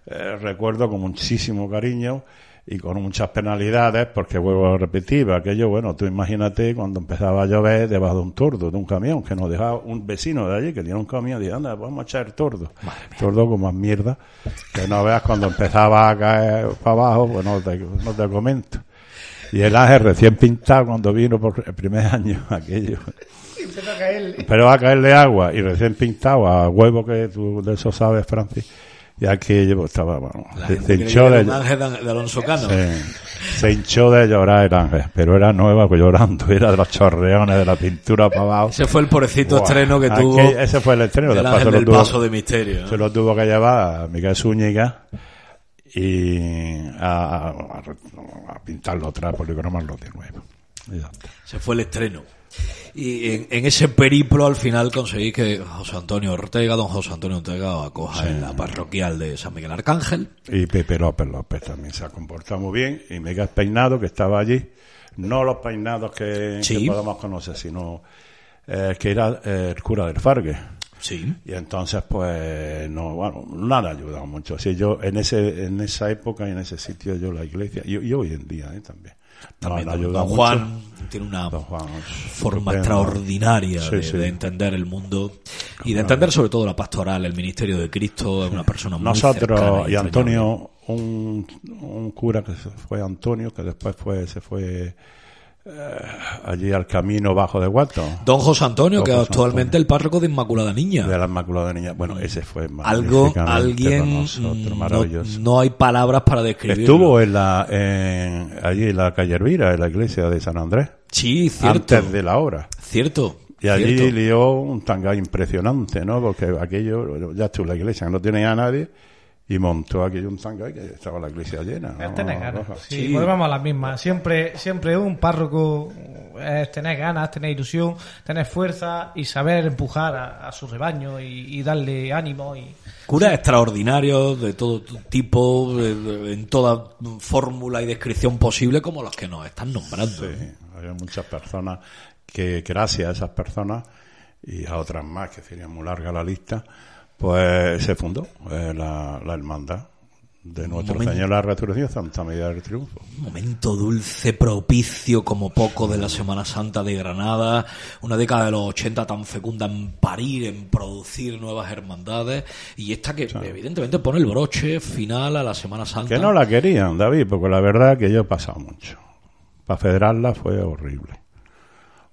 eh, recuerdo con muchísimo cariño y con muchas penalidades, porque vuelvo a repetir, aquello, bueno, tú imagínate cuando empezaba a llover debajo de un tordo, de un camión, que nos dejaba un vecino de allí que tenía un camión, y dice, anda, vamos a echar el tordo. Tordo con más mierda, que no veas cuando empezaba a caer para abajo, pues no te, no te comento. Y el ángel recién pintado cuando vino por el primer año, aquello. Pero va a caerle agua y recién pintado a huevo que tú de eso sabes, Francis. Y aquí pues, estaba, bueno, se, se hinchó que de, un ángel de, de Alonso Cano. se, se hinchó de llorar el ángel, pero era nueva llorando, era de los chorreones de la pintura para abajo. Ese fue el pobrecito estreno que aquel- tuvo ese fue el estreno, el después ángel se lo del tuvo- paso de misterio. ¿no? se lo tuvo que llevar a Miguel Zúñiga y a, a- a pintarlo otra poligramarlo de nuevo. Y ya está. Ese fue el estreno. Y en, en ese periplo al final conseguí que José Antonio Ortega, don José Antonio Ortega, acoja en la parroquial de San Miguel Arcángel. Y Pepe López López también se ha comportado muy bien. Y Miguel Peinado, que estaba allí. No los peinados que, Sí. que podamos conocer, sino eh, que era eh, el cura del Fargue. Sí. Y entonces, pues, no, bueno, nada ha ayudado mucho. Si yo, en ese, en esa época y en ese sitio, yo la iglesia, y, y hoy en día, ¿eh? también. También don, mucho. Juan tiene una Juan, forma extraordinaria Sí, de, sí. de entender el mundo y de entender sobre todo la pastoral, el ministerio de Cristo, es una persona muy Nosotros y entrañable. Antonio, un, un cura que fue Antonio, que después fue, se fue allí al camino bajo de Guato. Don José Antonio, Don que José actualmente Antonio. el párroco de Inmaculada Niña. de la Inmaculada Niña. Bueno, ese fue Algo, alguien, nosotros, mm, no, maravilloso. no hay palabras para describirlo. Estuvo en la, en, allí en la calle Elvira, en la iglesia de San Andrés, Sí, cierto. antes de la obra. Cierto. Y allí cierto. lió un tanga impresionante, ¿no? Porque aquello, ya estuvo la iglesia, no tenía a nadie, y montó aquello un tanga que estaba la iglesia llena. Es tener ganas. Sí, Sí. volvemos a las mismas. Siempre, siempre un párroco es tener ganas, tener ilusión, tener fuerza y saber empujar a, a su rebaño y, y darle ánimo. y Curas extraordinarios de todo tipo, de- de- en toda fórmula y descripción posible, como los que nos están nombrando. Sí, había muchas personas que, gracias a esas personas y a otras más, que sería muy larga la lista, pues se fundó eh, la, la hermandad de nuestro momento. Señor la Resurrección, Santa María del Triunfo. Un momento dulce, propicio como poco de la Semana Santa de Granada, una década de los 80 tan fecunda en parir, en producir nuevas hermandades, y esta que evidentemente pone el broche final a la Semana Santa. Que no la querían, David, porque la verdad que yo he pasado mucho. Para federarla fue horrible.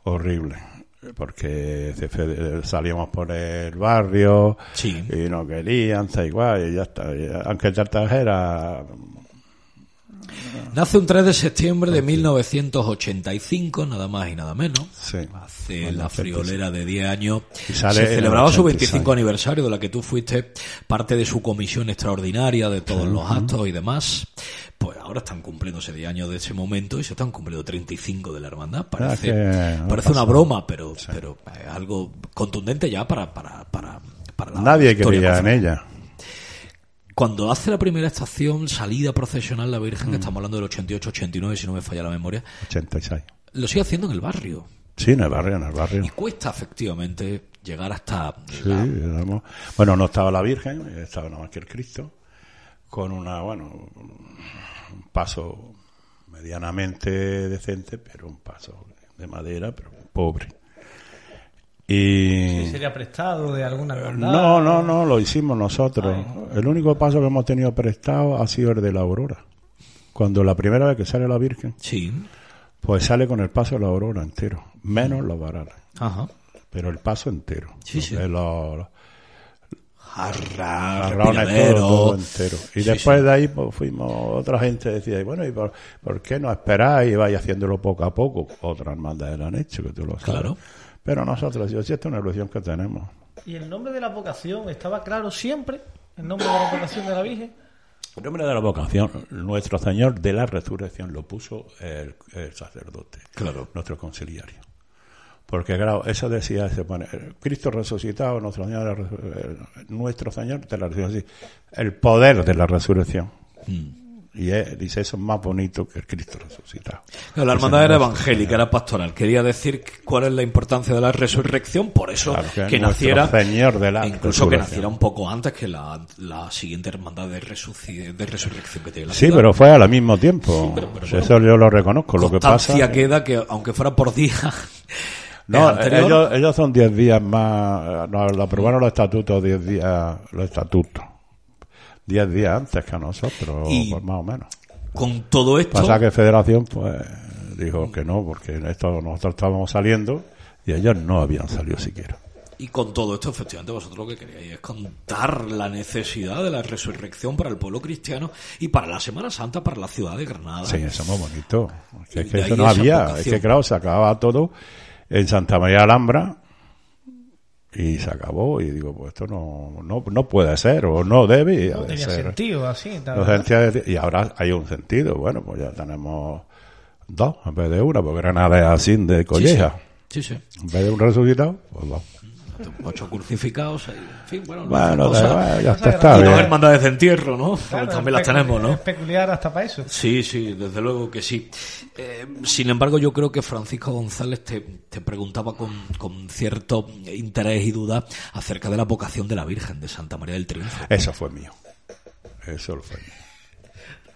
Horrible. Porque salíamos por el barrio Sí. y no querían, está igual, y ya está. Aunque Cartagena Nace un 3 de septiembre de 1985, nada más y nada menos. Sí. Hace Bueno, la friolera de 10 años. Y sale Se celebraba su 86. 25 aniversario, de la que tú fuiste parte de su comisión extraordinaria de todos los actos y demás. Pues ahora están cumpliéndose 10 años de ese momento y se están cumpliendo 35 de la hermandad. Parece, que no parece una broma, pero, pero es algo contundente ya para, para, para, para la nadie creía en ella. Cuando hace la primera estación, salida procesional la Virgen, que estamos hablando del 88-89, si no me falla la memoria, 86. lo sigue haciendo en el barrio. Sí, en el barrio, en el Y barrio. cuesta efectivamente llegar hasta Sí, la- bueno, no estaba la Virgen, estaba nada más que el Cristo, con una, bueno, un paso medianamente decente, pero un paso de madera, pero pobre. Y... Sería prestado de alguna hermandad. No, no, no, lo hicimos nosotros. El único paso que hemos tenido prestado ha sido el de la Aurora. Cuando la primera vez que sale la Virgen, Sí. pues sale con el paso de la Aurora entero, menos los varales, Ajá. pero el paso entero. Sí, sí. Los Jarra, todo, todo entero. Y Sí, después sí. de ahí pues, fuimos, otra gente decía, y bueno, ¿y por, por qué no esperáis y vais haciéndolo poco a poco? Otras hermandades lo han hecho, que tú lo sabes. Claro. Pero nosotros, yo, si esta es una ilusión que tenemos. ¿Y el nombre de la vocación estaba claro siempre? ¿El nombre de la vocación de la Virgen? El nombre de la vocación, nuestro Señor de la Resurrección lo puso el, el sacerdote, Claro. nuestro conciliario. Porque, claro, eso decía, se pone, Cristo resucitado, nuestro Señor, nuestro Señor de la Resurrección, el poder de la resurrección. Mm. Y es- dice, eso es más bonito que el Cristo resucitado. La hermandad era evangélica, era pastoral. Quería decir cuál es la importancia de la resurrección, por eso Claro, que que naciera, Señor de la incluso que naciera un poco antes que la, la siguiente hermandad de, de resurrección que tiene la Sí, ciudad. pero fue al mismo tiempo. pero- pero Si bueno. eso yo lo reconozco. Lo que pasa queda que, aunque fuera por día, No, anterior. ellos, ellos son 10 días más. eh, No, lo aprobaron los estatutos 10 días. Los estatutos. 10 días antes que a nosotros, Y- pues más o menos. con todo esto, Pasa que Federación, pues, dijo que no, porque esto nosotros estábamos saliendo y ellos no habían salido siquiera. y con todo esto, efectivamente, vosotros lo que queríais es contar la necesidad de la resurrección para el pueblo cristiano y para la Semana Santa, para la ciudad de Granada. Sí, eso es muy bonito. Es que, eso no había. vocación. Es que, claro, se acababa todo en Santa María de Alhambra y se acabó. Y digo, pues esto no, no, no puede ser o no debe No tenía ser. sentido así. y ahora hay un sentido. Bueno, pues ya tenemos dos en vez de una, porque Granada es así de colleja. Sí, sí. En vez de un resucitado, pues dos. Ocho crucificados, en fin, bueno, igual, ya está, y dos hermandades de entierro, ¿no? Claro, también las tenemos, ¿no? Es peculiar hasta para eso. Sí, sí, desde luego que sí. Eh, sin embargo, yo creo que Francisco González te, te preguntaba con, con cierto interés y duda acerca de la vocación de la Virgen de Santa María del Triunfo. Eso fue mío. Eso lo fue mío.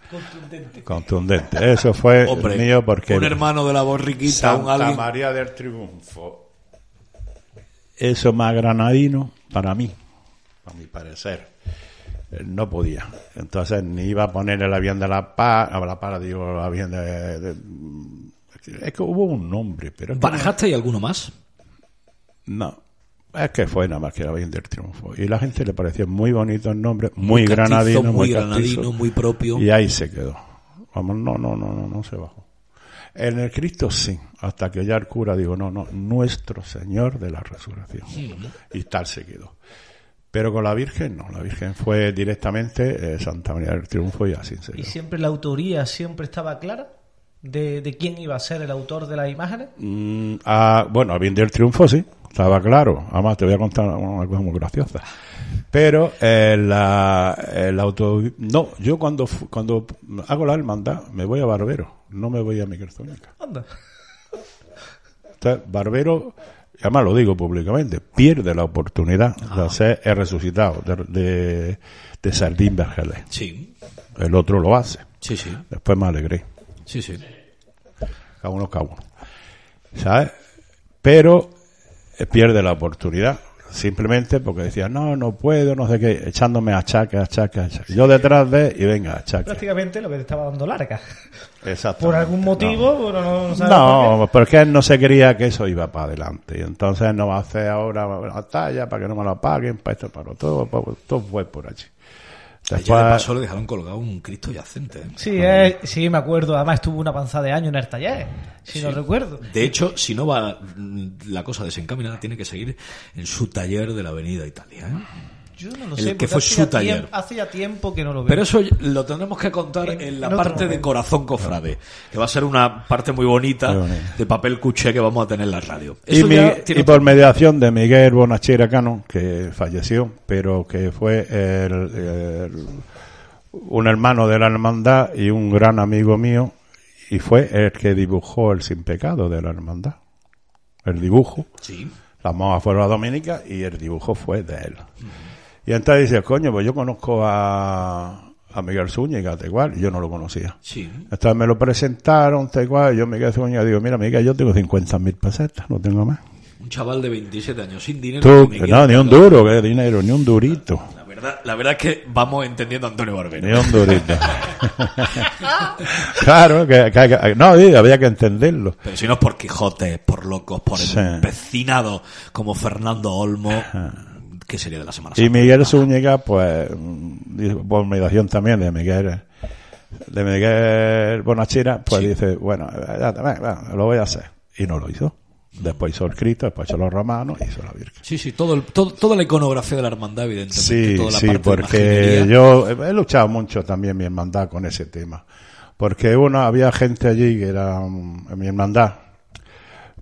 Contundente. Contundente. Eso fue Hombre, mío porque un hermano de la borriquita, un Santa alguien... María del Triunfo. Eso más granadino para mí, a mi parecer. Eh, No podía. Entonces ni iba a poner el avión de la paz, a la paz digo, el avión de, de- Es que hubo un nombre, pero ¿Barajaste y alguno más? no. Es que fue nada más que el avión del triunfo. Y la gente le pareció muy bonito el nombre, muy, castizo, granadino, muy muy, granadino, castizo. muy propio. Y ahí se quedó. Vamos, no, no, no, no, no se bajó. En el Cristo sí, hasta que ya el cura dijo, no, no, nuestro Señor de la Resurrección. Y tal se quedó. Pero con la Virgen no, la Virgen fue directamente eh, Santa María del Triunfo y así se ¿Y siempre la autoría siempre estaba clara? De, de quién iba a ser el autor de las imágenes? Mm, ah, bueno, bien del triunfo sí, estaba claro. Además, te voy a contar una cosa muy graciosa. Pero eh, la, el auto... No, yo cuando, cuando hago la hermandad me voy a Barbero, no me voy a Microtónica. Anda. Entonces, Barbero, además lo digo públicamente, pierde la oportunidad de ser el resucitado de, de, de Sardín Vergeles. Sí, El otro lo hace. sí, sí, Después me alegré. sí, sí. cada uno cada uno. ¿Sabes? Pero eh, pierde la oportunidad. Simplemente porque decía, no, no puedo, no sé qué, echándome achaques, achaques, achaques. Yo detrás de, y venga, achaques. Prácticamente lo que te estaba dando larga. Exacto. Por algún motivo, pero no, no por No, porque él no se quería que eso iba para adelante. Y entonces no va a hacer ahora la talla para que no me lo paguen, para esto, para todo, todo fue por allí. Ayer Después, de paso le dejaron colgado un Cristo yacente. ¿eh? Sí, es- sí, me acuerdo. Además estuvo una panza de año en el taller, si no Sí. recuerdo. De hecho, si no va la cosa desencaminada, tiene que seguir en su taller de la Avenida Italia. ¿eh? Yo no lo El sé, que fue hace su ya taller. tiemp- hace ya tiempo que no lo veo. Pero eso lo tendremos que contar En- en la en parte de. Corazón Cofrade, que va a ser una parte muy bonita de papel cuché que vamos a tener en la radio. y, Eso mi- ya tiene y por mediación de Miguel Bonachera Cano, que falleció, pero que fue el, el- un hermano de la hermandad y un gran amigo mío, y fue el que dibujó el sin pecado de la hermandad. el dibujo. Sí. Las monjas fueron a Dominica y el dibujo fue de él. Y entonces dice, coño, pues yo conozco a, a Miguel Zúñiga, tal cual, y yo no lo conocía. Sí. Entonces me lo presentaron, tal cual, y yo Miguel Zúñiga digo, mira, Miguel, yo tengo 50.000 pesetas, no tengo más. Un chaval de 27 años sin dinero. Tú, que no, ni un duro, que dinero, ni un durito. La verdad, la verdad es que vamos entendiendo a Antonio Barbero. Ni un durito. claro, que, que- que- no, sí, había que entenderlo. Pero si no es por Quijote, por locos, por Sí. empecinados como Fernando Olmo, ¿qué sería de la Semana Y? Miguel Zúñiga, pues, por mediación también de Miguel, de Miguel Bonachira, pues Sí. dice, bueno, ya, ya, ya, lo voy a hacer. Y no lo hizo. Después hizo el Cristo, después hizo los romanos y hizo la Virgen. Sí, sí, todo el- todo- toda la iconografía de la hermandad, evidentemente. Sí, toda la sí, parte porque yo he luchado mucho también mi hermandad con ese tema. Porque uno, había gente allí que era mm, mi hermandad,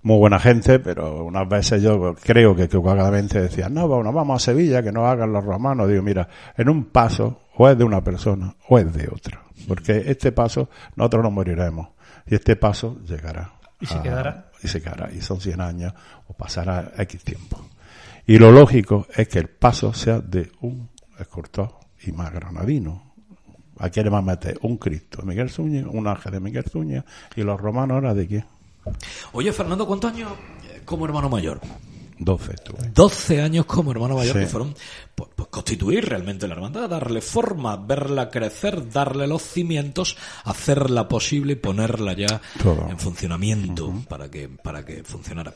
muy buena gente, pero unas veces yo creo que equivocadamente decían, no, bueno, vamos a Sevilla, que no hagan los romanos. Digo, mira, en un paso, o es de una persona, o es de otra. Porque este paso, nosotros no moriremos. Y este paso llegará. Y se a- quedará. Y se quedará. Y son 100 años, o pasará X tiempo. Y lo lógico es que el paso sea de un escultor y más granadino. Aquí le van a meter un Cristo de Miguel Zúñiga, un ángel de Miguel Zúñiga, y los romanos ahora de quién? Oye, Fernando, ¿cuántos años eh, como hermano mayor? 12 tuve. 12 años como hermano mayor Sí. que fueron pues, pues, constituir realmente la hermandad, darle forma, verla crecer, darle los cimientos, hacerla posible y ponerla ya Todo. en funcionamiento para que para que funcionara.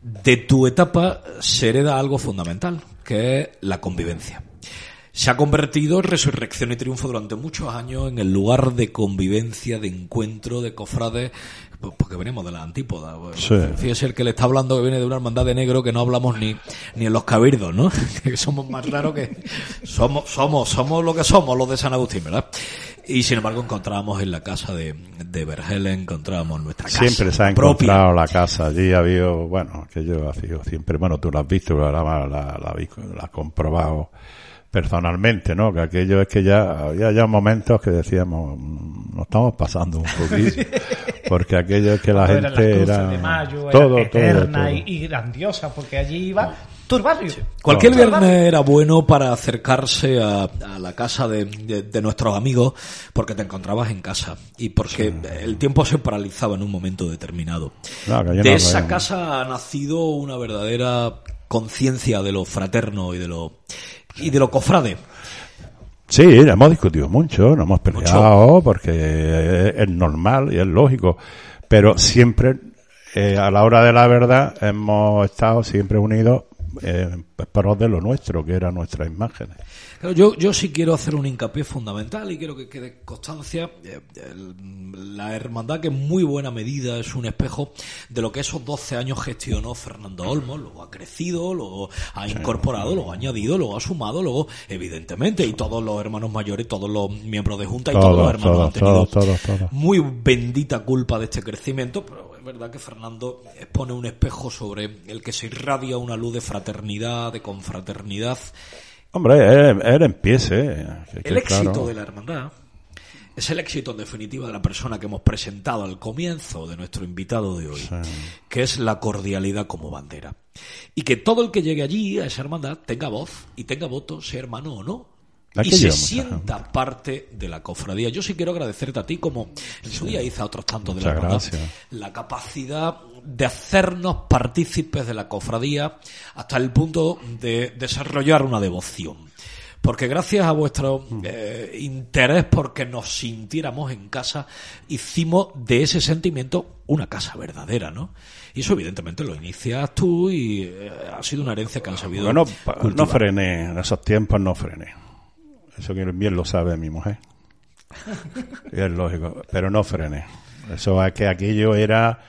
De tu etapa se hereda algo fundamental, que es la convivencia. Se ha convertido resurrección y triunfo durante muchos años en el lugar de convivencia, de encuentro, de cofrades, porque venimos de la antípoda. Pues, Sí. Fíjese el que le está hablando que viene de una hermandad de negro que no hablamos ni, ni en los cabildos, ¿no? que somos más raros que somos, somos, somos lo que somos los de San Agustín, ¿verdad? Y sin embargo encontrábamos en la casa de, de Vergelen, encontrábamos nuestra casa. Siempre se ha propia. encontrado la casa allí, ha habido, bueno, que yo ha sido siempre, bueno, tú lo has visto, la, la, la, la has comprobado personalmente, ¿no? Que aquello es que ya había ya momentos que decíamos, "Mm, nos estamos pasando un poquito, porque aquello que la las gente era de mayo, todo, era todo, eterna todo. Y, y grandiosa, porque allí iba todo el barrio. Cualquier Todo viernes barrio. era bueno para acercarse a, a la casa de, de- de nuestros amigos porque te encontrabas en casa y porque el tiempo se paralizaba en un momento determinado. De no esa casa ha nacido una verdadera conciencia de lo fraterno y de lo y de lo cofrade. Sí, hemos discutido mucho, nos hemos peleado porque es, es normal y es lógico, pero siempre eh, a la hora de la verdad hemos estado siempre unidos eh, en pos de lo nuestro, que eran nuestras imágenes. Claro, yo, yo sí quiero hacer un hincapié fundamental y quiero que quede constancia. eh, el- la hermandad que en muy buena medida es un espejo de lo que esos 12 años gestionó Fernando Olmo. Luego ha crecido, luego ha incorporado, luego ha añadido, luego ha sumado, luego, evidentemente, y todos los hermanos mayores, todos los miembros de Junta y todos, Todos, los hermanos han tenido todos, todos, todos. muy bendita culpa de este crecimiento, pero es verdad que Fernando expone un espejo sobre el que se irradia una luz de fraternidad, de confraternidad. Hombre, él, él empiece. que- que El éxito claro. de la hermandad es el éxito en definitiva de la persona que hemos presentado al comienzo de nuestro invitado de hoy, que es la cordialidad como bandera. Y que todo el que llegue allí a esa hermandad tenga voz y tenga voto, sea hermano o no. Y se sienta parte de la cofradía. Yo sí quiero agradecerte a ti, como en su día hice a otros tantos de la hermandad, gracias. la capacidad de hacernos partícipes de la cofradía hasta el punto de desarrollar una devoción. Porque gracias a vuestro eh, interés porque nos sintiéramos en casa, hicimos de ese sentimiento una casa verdadera, ¿no? Y eso evidentemente lo inicias tú y eh, ha sido una herencia que han sabido Bueno, no cultivar. frené, en esos tiempos no frené. Eso que bien lo sabe mi mujer. Es lógico, pero no frené. Eso es que aquello era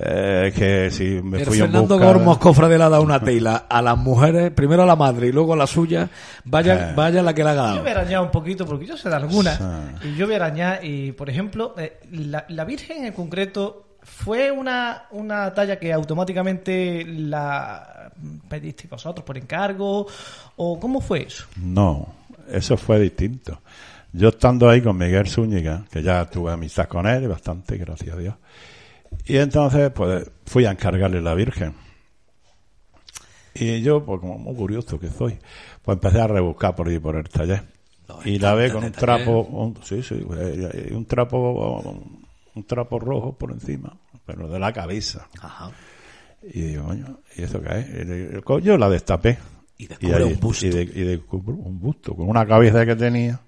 eh, que si me fui en Fernando busca... Gormos Cofrade le ha dado una tela a las mujeres, primero a la madre y luego a la suya, vaya, Eh. vaya la que le ha Yo voy a arañar un poquito porque yo sé de algunas. Sí. Y yo voy a arañar, y por ejemplo, eh, la, la Virgen en concreto fue una, una talla que automáticamente la pedisteis vosotros por encargo, o cómo fue eso? No, eso fue distinto. Yo estando ahí con Miguel Zúñiga, que ya tuve amistad con él, bastante, gracias a Dios. Y entonces, pues, fui a encargarle la Virgen. Y yo, pues como muy curioso que soy, pues empecé a rebuscar por ahí por el taller. Y la ve con un trapo, un- sí, sí, eh, un trapo, un trapo rojo por encima, pero de la cabeza. Ajá. Y digo, coño, ¿y eso qué es? Yo la destapé. Y descubre ahí- un busto. Y, de- y un busto, con una cabeza que tenía.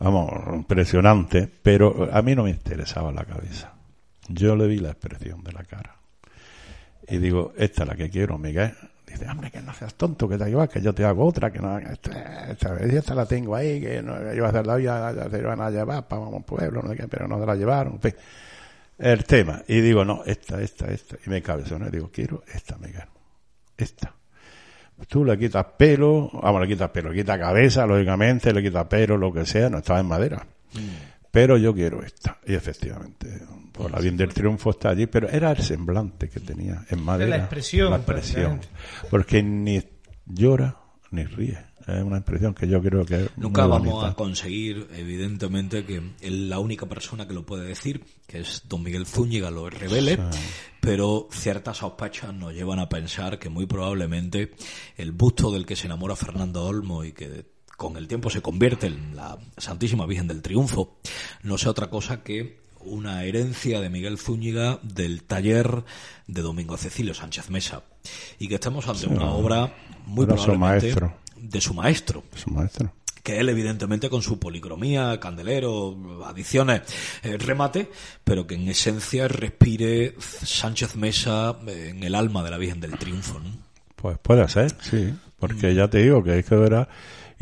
Vamos, impresionante. Pero a mí no me interesaba la cabeza. Yo le vi la expresión de la cara. Y digo, esta es la que quiero, Miguel. Dice, hombre, que no seas tonto, que da igual, que yo te hago otra, que no, esta, esta, esta la tengo ahí, que no, yo a hacer la vida, ya se van a llevar para un pueblo, no sé qué, pero no se la llevaron. en fin. el tema. Y digo, no, esta, esta, esta. Y me cabezoné y digo, quiero esta, Miguel. Esta. Tú le quitas pelo, vamos, le quitas pelo, le quitas cabeza, lógicamente, le quitas pelo, lo que sea, no estaba en madera. Pero yo quiero esta. Y efectivamente, por la bien del triunfo está allí, pero era el semblante que tenía en madera. expresión, La expresión. Porque ni llora ni ríe. Es una expresión que yo creo que es Nunca muy vamos bonita. a conseguir, evidentemente, que el- la única persona que lo puede decir, que es don Miguel Zúñiga, lo revele, pero ciertas sospechas nos llevan a pensar que muy probablemente el busto del que se enamora Fernando Olmo y que con el tiempo se convierte en la Santísima Virgen del Triunfo, no sea otra cosa que una herencia de Miguel Zúñiga del taller de Domingo Cecilio Sánchez Mesa y que estamos ante una obra muy su probablemente maestro. de su maestro Su maestro. que él evidentemente con su policromía, candelero, adiciones, eh, remate, pero que en esencia respire Sánchez Mesa eh, en el alma de la Virgen del Triunfo. ¿no? Pues puede ser, sí. Porque ya te digo que es que era...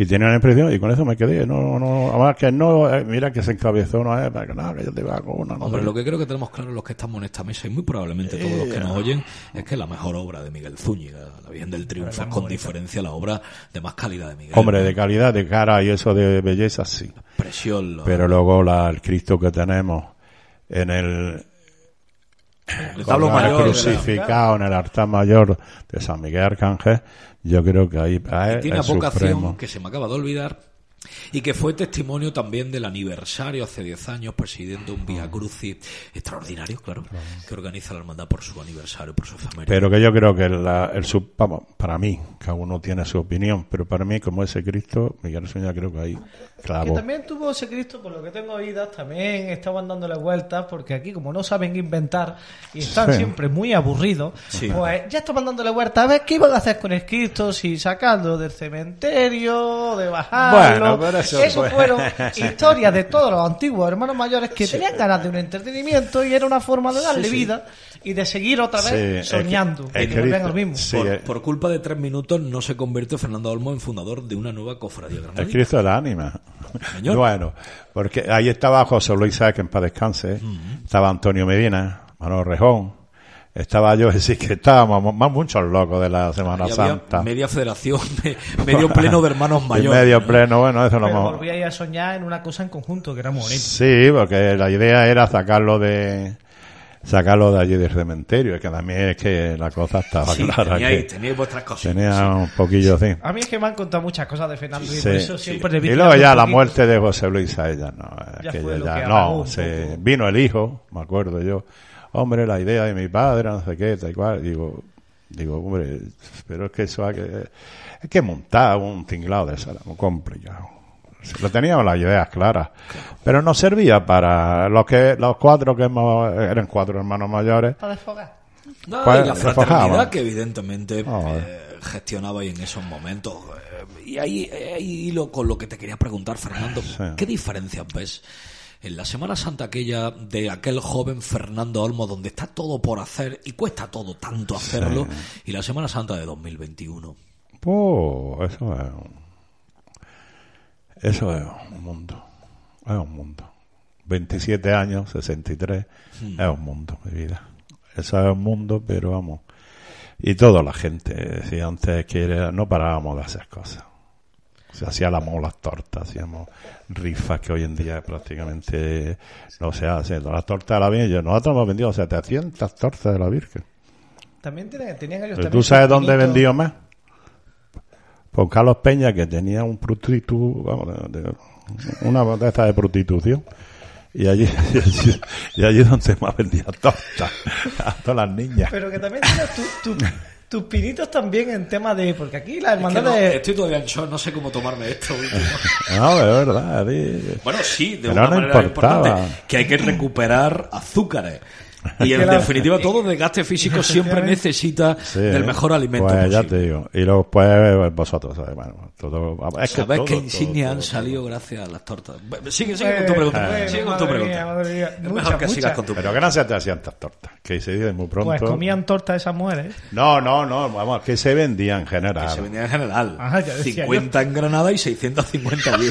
Y tenía una impresión, y con eso me quedé. No, no, además que no, eh, mira que se encabezó, no es, para que no, que yo te iba con una. No Hombre, lo que creo que tenemos claro los que estamos en esta mesa y muy probablemente todos los que nos oyen es que la mejor obra de Miguel Zúñiga, la Virgen del Triunfo, es con diferencia la obra de más calidad de Miguel. Hombre, de calidad, de cara y eso de belleza, sí. Presión, lo- Pero luego la, el Cristo que tenemos en el, el tablo el mayor, crucificado en el altar mayor de San Miguel Arcángel, yo creo que ahí que es tiene el vocación supremo. que se me acaba de olvidar y que fue testimonio también del aniversario hace 10 años presidiendo un Via Crucis extraordinario, claro, que organiza la hermandad por su aniversario, por su efeméride. Pero que yo creo que la- el sub, vamos, para mí, cada uno tiene su opinión, pero para mí, como ese Cristo, Miguel Sueña creo que ahí Que también tuvo ese Cristo, por lo que tengo oídas, también estaban dándole vueltas, porque aquí como no saben inventar y están Sí. siempre muy aburridos, Sí. pues ya estaban dándole vueltas a ver qué iban a hacer con el Cristo, si sacarlo del cementerio, de bajarlo. Bueno, pero eso fue- fueron historias de todos los antiguos hermanos mayores que tenían ganas de un entretenimiento y era una forma de darle Sí, sí. vida y de seguir otra Sí, vez es que- soñando, es que que volvían dice- al mismo. sí, por, por culpa de tres minutos no se convierte Fernando Olmo en fundador de una nueva cofradía El. Cristo de la ánima. Señor. Bueno, porque ahí estaba José Luis Sáez, que en paz descanse, estaba Antonio Medina, Manuel Rejón, estaba yo, es decir, que estábamos más muchos locos de la Semana había Santa. media federación, medio pleno de hermanos mayores. medio ¿no? pleno, bueno, eso no Pero hemos- volvíais a soñar en una cosa en conjunto, que era muy bonito. Sí, porque la idea era sacarlo de sacarlo de allí del cementerio, es que también es que la cosa estaba Sí, clara. teníais, que teníais vuestras cosas. tenía un poquillo así. A mí es que me han contado muchas cosas de Fernando y Sí. por eso siempre Y luego ya la muerte de José Luis a ella, no, es Ya que fue ella lo ya- que no, se, vino el hijo, me acuerdo yo, hombre, la idea de mi padre, no sé qué, tal y cual, digo, digo, hombre, pero es que eso hay que, es que montar un tinglado de eso era muy complicado. Lo teníamos las ideas claras, pero no servía para los que, los cuatro que hemos, eran cuatro hermanos mayores, Para desfogar. No, Pues, y la se fraternidad que evidentemente Joder. eh, gestionabais en esos momentos. eh, y ahí, ahí hilo con lo que te quería preguntar, Fernando. ¿Qué diferencias ves en la Semana Santa aquella de aquel joven Fernando Olmo donde está todo por hacer y cuesta todo tanto hacerlo y la Semana Santa de 2021? Pues eso es eso es un mundo. Es un mundo. 27 años, 63, es un mundo, mi vida. Eso es un mundo, pero vamos. Y toda la gente, si antes que era- no parábamos de hacer cosas. Se hacía la las tortas, hacíamos rifas que hoy en día prácticamente no se hacen. Las tortas de la Virgen, nosotros hemos vendido 700 tortas de la Virgen. También tenían ellos ¿Pero también ¿Tú sabes dónde he vendido más? Por Carlos Peña, que tenía un prostitu, vamos, de- de- una estas de prostitución. Y allí, y allí, y allí donde más vendía tortas a todas las niñas. Pero que también tienes tu, tu, tus pinitos también en tema de. Porque aquí la Es que hermandad no, de. estoy todavía en shock, no sé cómo tomarme esto. último. No, es verdad. sí. Bueno, sí, de Pero una no manera importaba. importante, que hay que recuperar azúcares. Y en Que definitiva, todo desgaste físico siempre necesita Sí, del ¿eh? mejor alimento Pues ya te digo. Y luego, pues, vosotros, ¿sabes? Bueno, todo. Es que ¿Sabes todo, qué todo, insignias todo, han todo. salido gracias a las tortas? Sigue, sigue con tu pregunta. Sigue con tu madre pregunta. mía, madre mía. es Muchas, mejor que sigas con tu Pero que no se te hacían estas tortas. Que se dice muy pronto. Pues comían torta esas mujeres. No, no, no. Vamos, que se vendía en general. Que se vendía en general. Ajá, decía 50 en Granada y 650 allí.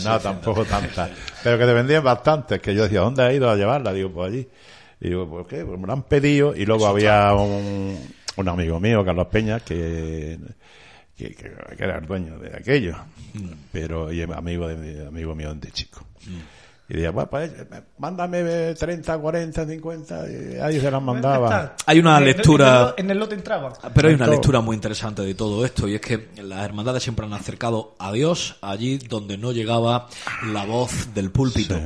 no, tampoco tantas. Pero que te vendían bastantes, que yo decía, ¿dónde has ido a llevarla? Digo, pues allí. Y digo, ¿por qué? Pues me lo han pedido. Y luego había un, un amigo mío, Carlos Peña, que, que, que- que era el dueño de aquello. Pero, y amigo, de, amigo mío de chico. Y decía, bueno, pues, eh, mándame 30, 40, 50. Y ahí se las mandaba. Hay una En el- lectura- En el lote entraban. Pero hay una lectura muy interesante de todo esto y es que las hermandades siempre han acercado a Dios allí donde no llegaba la voz del púlpito.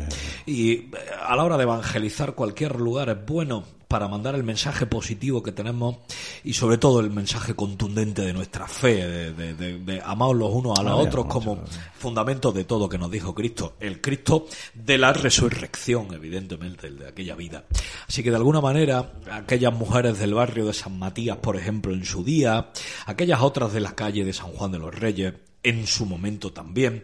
Y eh, a la hora de evangelizar cualquier lugar es bueno para mandar el mensaje positivo que tenemos y sobre todo el mensaje contundente de nuestra fe, de, de, de- de amaos los unos a los otros mucho, como fundamento de todo que nos dijo Cristo, el Cristo de la resurrección, evidentemente, el de aquella vida. Así que de alguna manera, aquellas mujeres del barrio de San Matías, por ejemplo, en su día, aquellas otras de la calle de San Juan de los Reyes, en su momento también,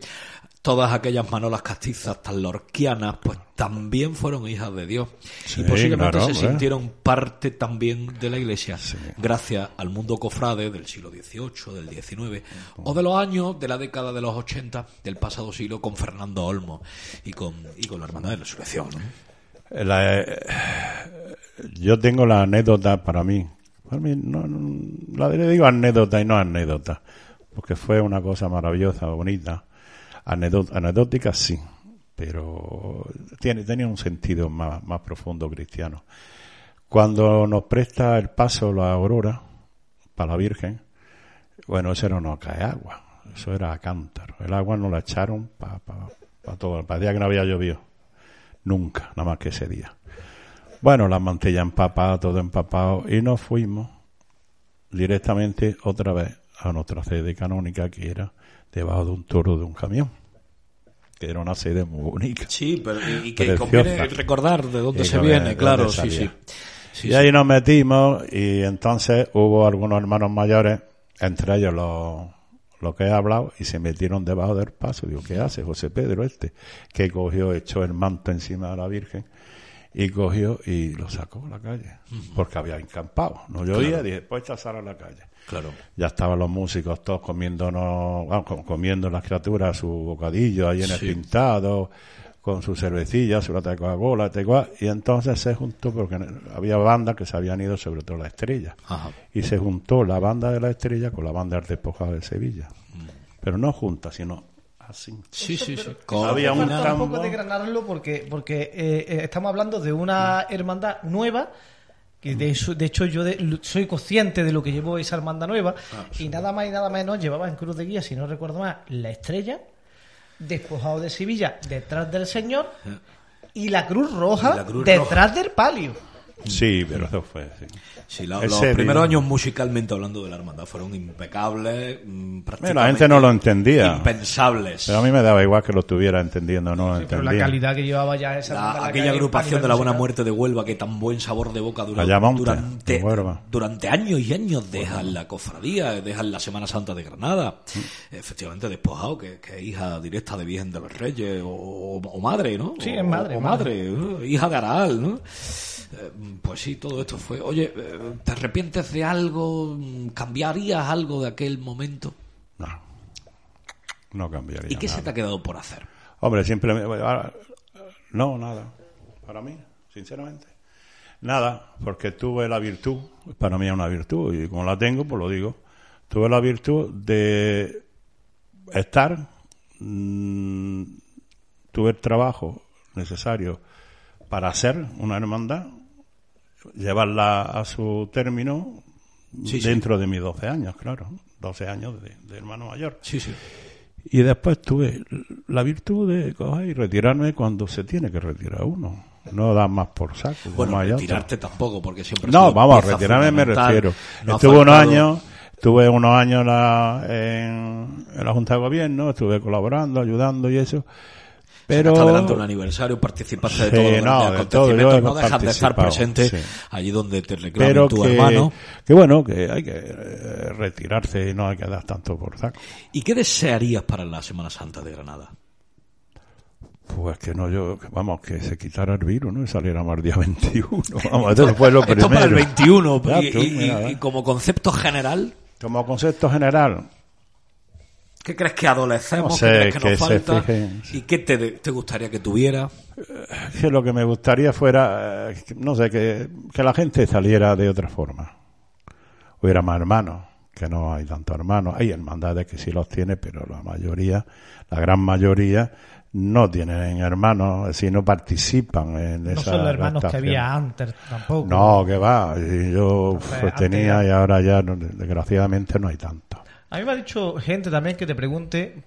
todas aquellas manolas castizas tan lorquianas, pues también fueron hijas de Dios. Sí, y posiblemente claro, se sintieron parte también de la iglesia, gracias al mundo cofrade del siglo XVIII, del XIX, o de los años de la década de los 80 del pasado siglo con Fernando Olmo y con, y con la Hermandad de la Resurrección. ¿no? La, eh, yo tengo la anécdota para mí. Para mí no, no- la le digo anécdota y no anécdota, porque fue una cosa maravillosa, bonita. Anedó- anecdótica sí, pero tiene, tenía un sentido más, más profundo cristiano. Cuando nos presta el paso la aurora para la Virgen, bueno, eso no nos cae agua, eso era a cántaro. El agua nos la echaron para pa, pa todo, para día que no había llovido. Nunca, nada más que ese día. Bueno, la mantilla empapada, todo empapado, y nos fuimos directamente otra vez a nuestra sede canónica, que era debajo de un toro de un camión, que era una sede muy bonita. Sí, pero y, que Preciosa. conviene recordar de dónde Y se viene, claro, sí, sí. y sí. ahí nos metimos y entonces hubo algunos hermanos mayores, entre ellos los, los que he hablado, y se metieron debajo del paso. Digo, ¿qué hace José Pedro este? Que cogió, echó el manto encima de la Virgen y cogió y lo sacó a la calle, porque había encampado. No llovía, dije, pues a la calle. Claro. Ya estaban los músicos todos comiéndonos, comiendo las criaturas su bocadillo ahí en el Sí. pintado, con su cervecilla, su lata de Coca-Cola, y entonces se juntó, porque había bandas que se habían ido, sobre todo la estrella, Ajá. y se juntó la banda de la estrella con la banda del despojado de Sevilla. Mm. Pero no juntas, sino así. Sí, sí, sí. Había un un poco tambo. de granarlo porque, porque eh, eh, estamos hablando de una hermandad nueva que de, eso- de hecho yo de- soy consciente de lo que llevó esa hermandad nueva y nada más y nada menos llevaba en cruz de guía, si no recuerdo más, la estrella, despojado de Sevilla detrás del Señor y la cruz roja Y la cruz detrás del palio. Sí, pero eso fue, sí. Sí, los primeros años musicalmente hablando de la hermandad fueron impecables, mm, prácticamente la gente no lo entendía. impensables. Pero a mí me daba igual que lo estuviera entendiendo o no lo Sí, pero la calidad que llevaba ya esa La- hermandad, la aquella agrupación de la Buena musical. Muerte de Huelva que tan buen sabor de boca durante, Huelva. durante años y años dejan la cofradía, dejan la Semana Santa de Granada, Mm. efectivamente despojado, que, que es hija directa de Virgen de los Reyes o, o- o madre, ¿no? Sí, O- es madre, o madre. madre, hija de Aral, ¿no? Eh, Pues sí, todo esto fue. Oye, eh, ¿te arrepientes de algo? ¿Cambiarías algo de aquel momento? No, no cambiaría ¿Y qué nada. se te ha quedado por hacer? Hombre, ahora, no, nada. Para mí, sinceramente. Nada, porque tuve la virtud, para mí es una virtud, y como la tengo, pues lo digo. Tuve la virtud de estar, mm, tuve el trabajo necesario para hacer una hermandad, llevarla a su término Sí, sí. dentro de mis 12 años, claro. 12 años de, de hermano mayor. Sí, sí. Y después tuve la virtud de coger y retirarme cuando se tiene que retirar uno. no dan más por saco. Bueno, retirarte tampoco, porque siempre No, vamos, retirarme me refiero. No estuve unos años, estuve unos años en la, en, en la Junta de Gobierno, estuve colaborando, ayudando y eso. Pero Sacaste adelante un aniversario, participaste de Sí, todos los no, de todo, no dejas de estar presente sí. allí donde te reclamen pero tu que, hermano. que bueno, que hay que eh, retirarse y no hay que dar tanto por saco. ¿Y qué desearías para la Semana Santa de Granada? Pues que no, yo, vamos, que se quitara el virus, ¿no? Y saliéramos el día 21. Vamos, eso fue lo Esto primero. para el 21, Ya y, tú, y- mira, y ¿eh? como concepto general, Como concepto general, ¿qué crees que adolecemos? No sé, ¿Qué crees que, que nos falta? fijen. ¿Y qué te, te gustaría que tuviera? que lo que me gustaría fuera, eh, que- no sé, que, que la gente saliera de otra forma. Hubiera más hermanos, que no hay tantos hermanos. Hay hermandades que sí los tiene, pero la mayoría, la gran mayoría, no tienen hermanos, es decir, no participan en No esa son los hermanos que había antes tampoco. No, que va. y Yo Pues, pues, tenía y ahora ya, no, desgraciadamente, no hay tanto. A mí me ha dicho gente también que te pregunte,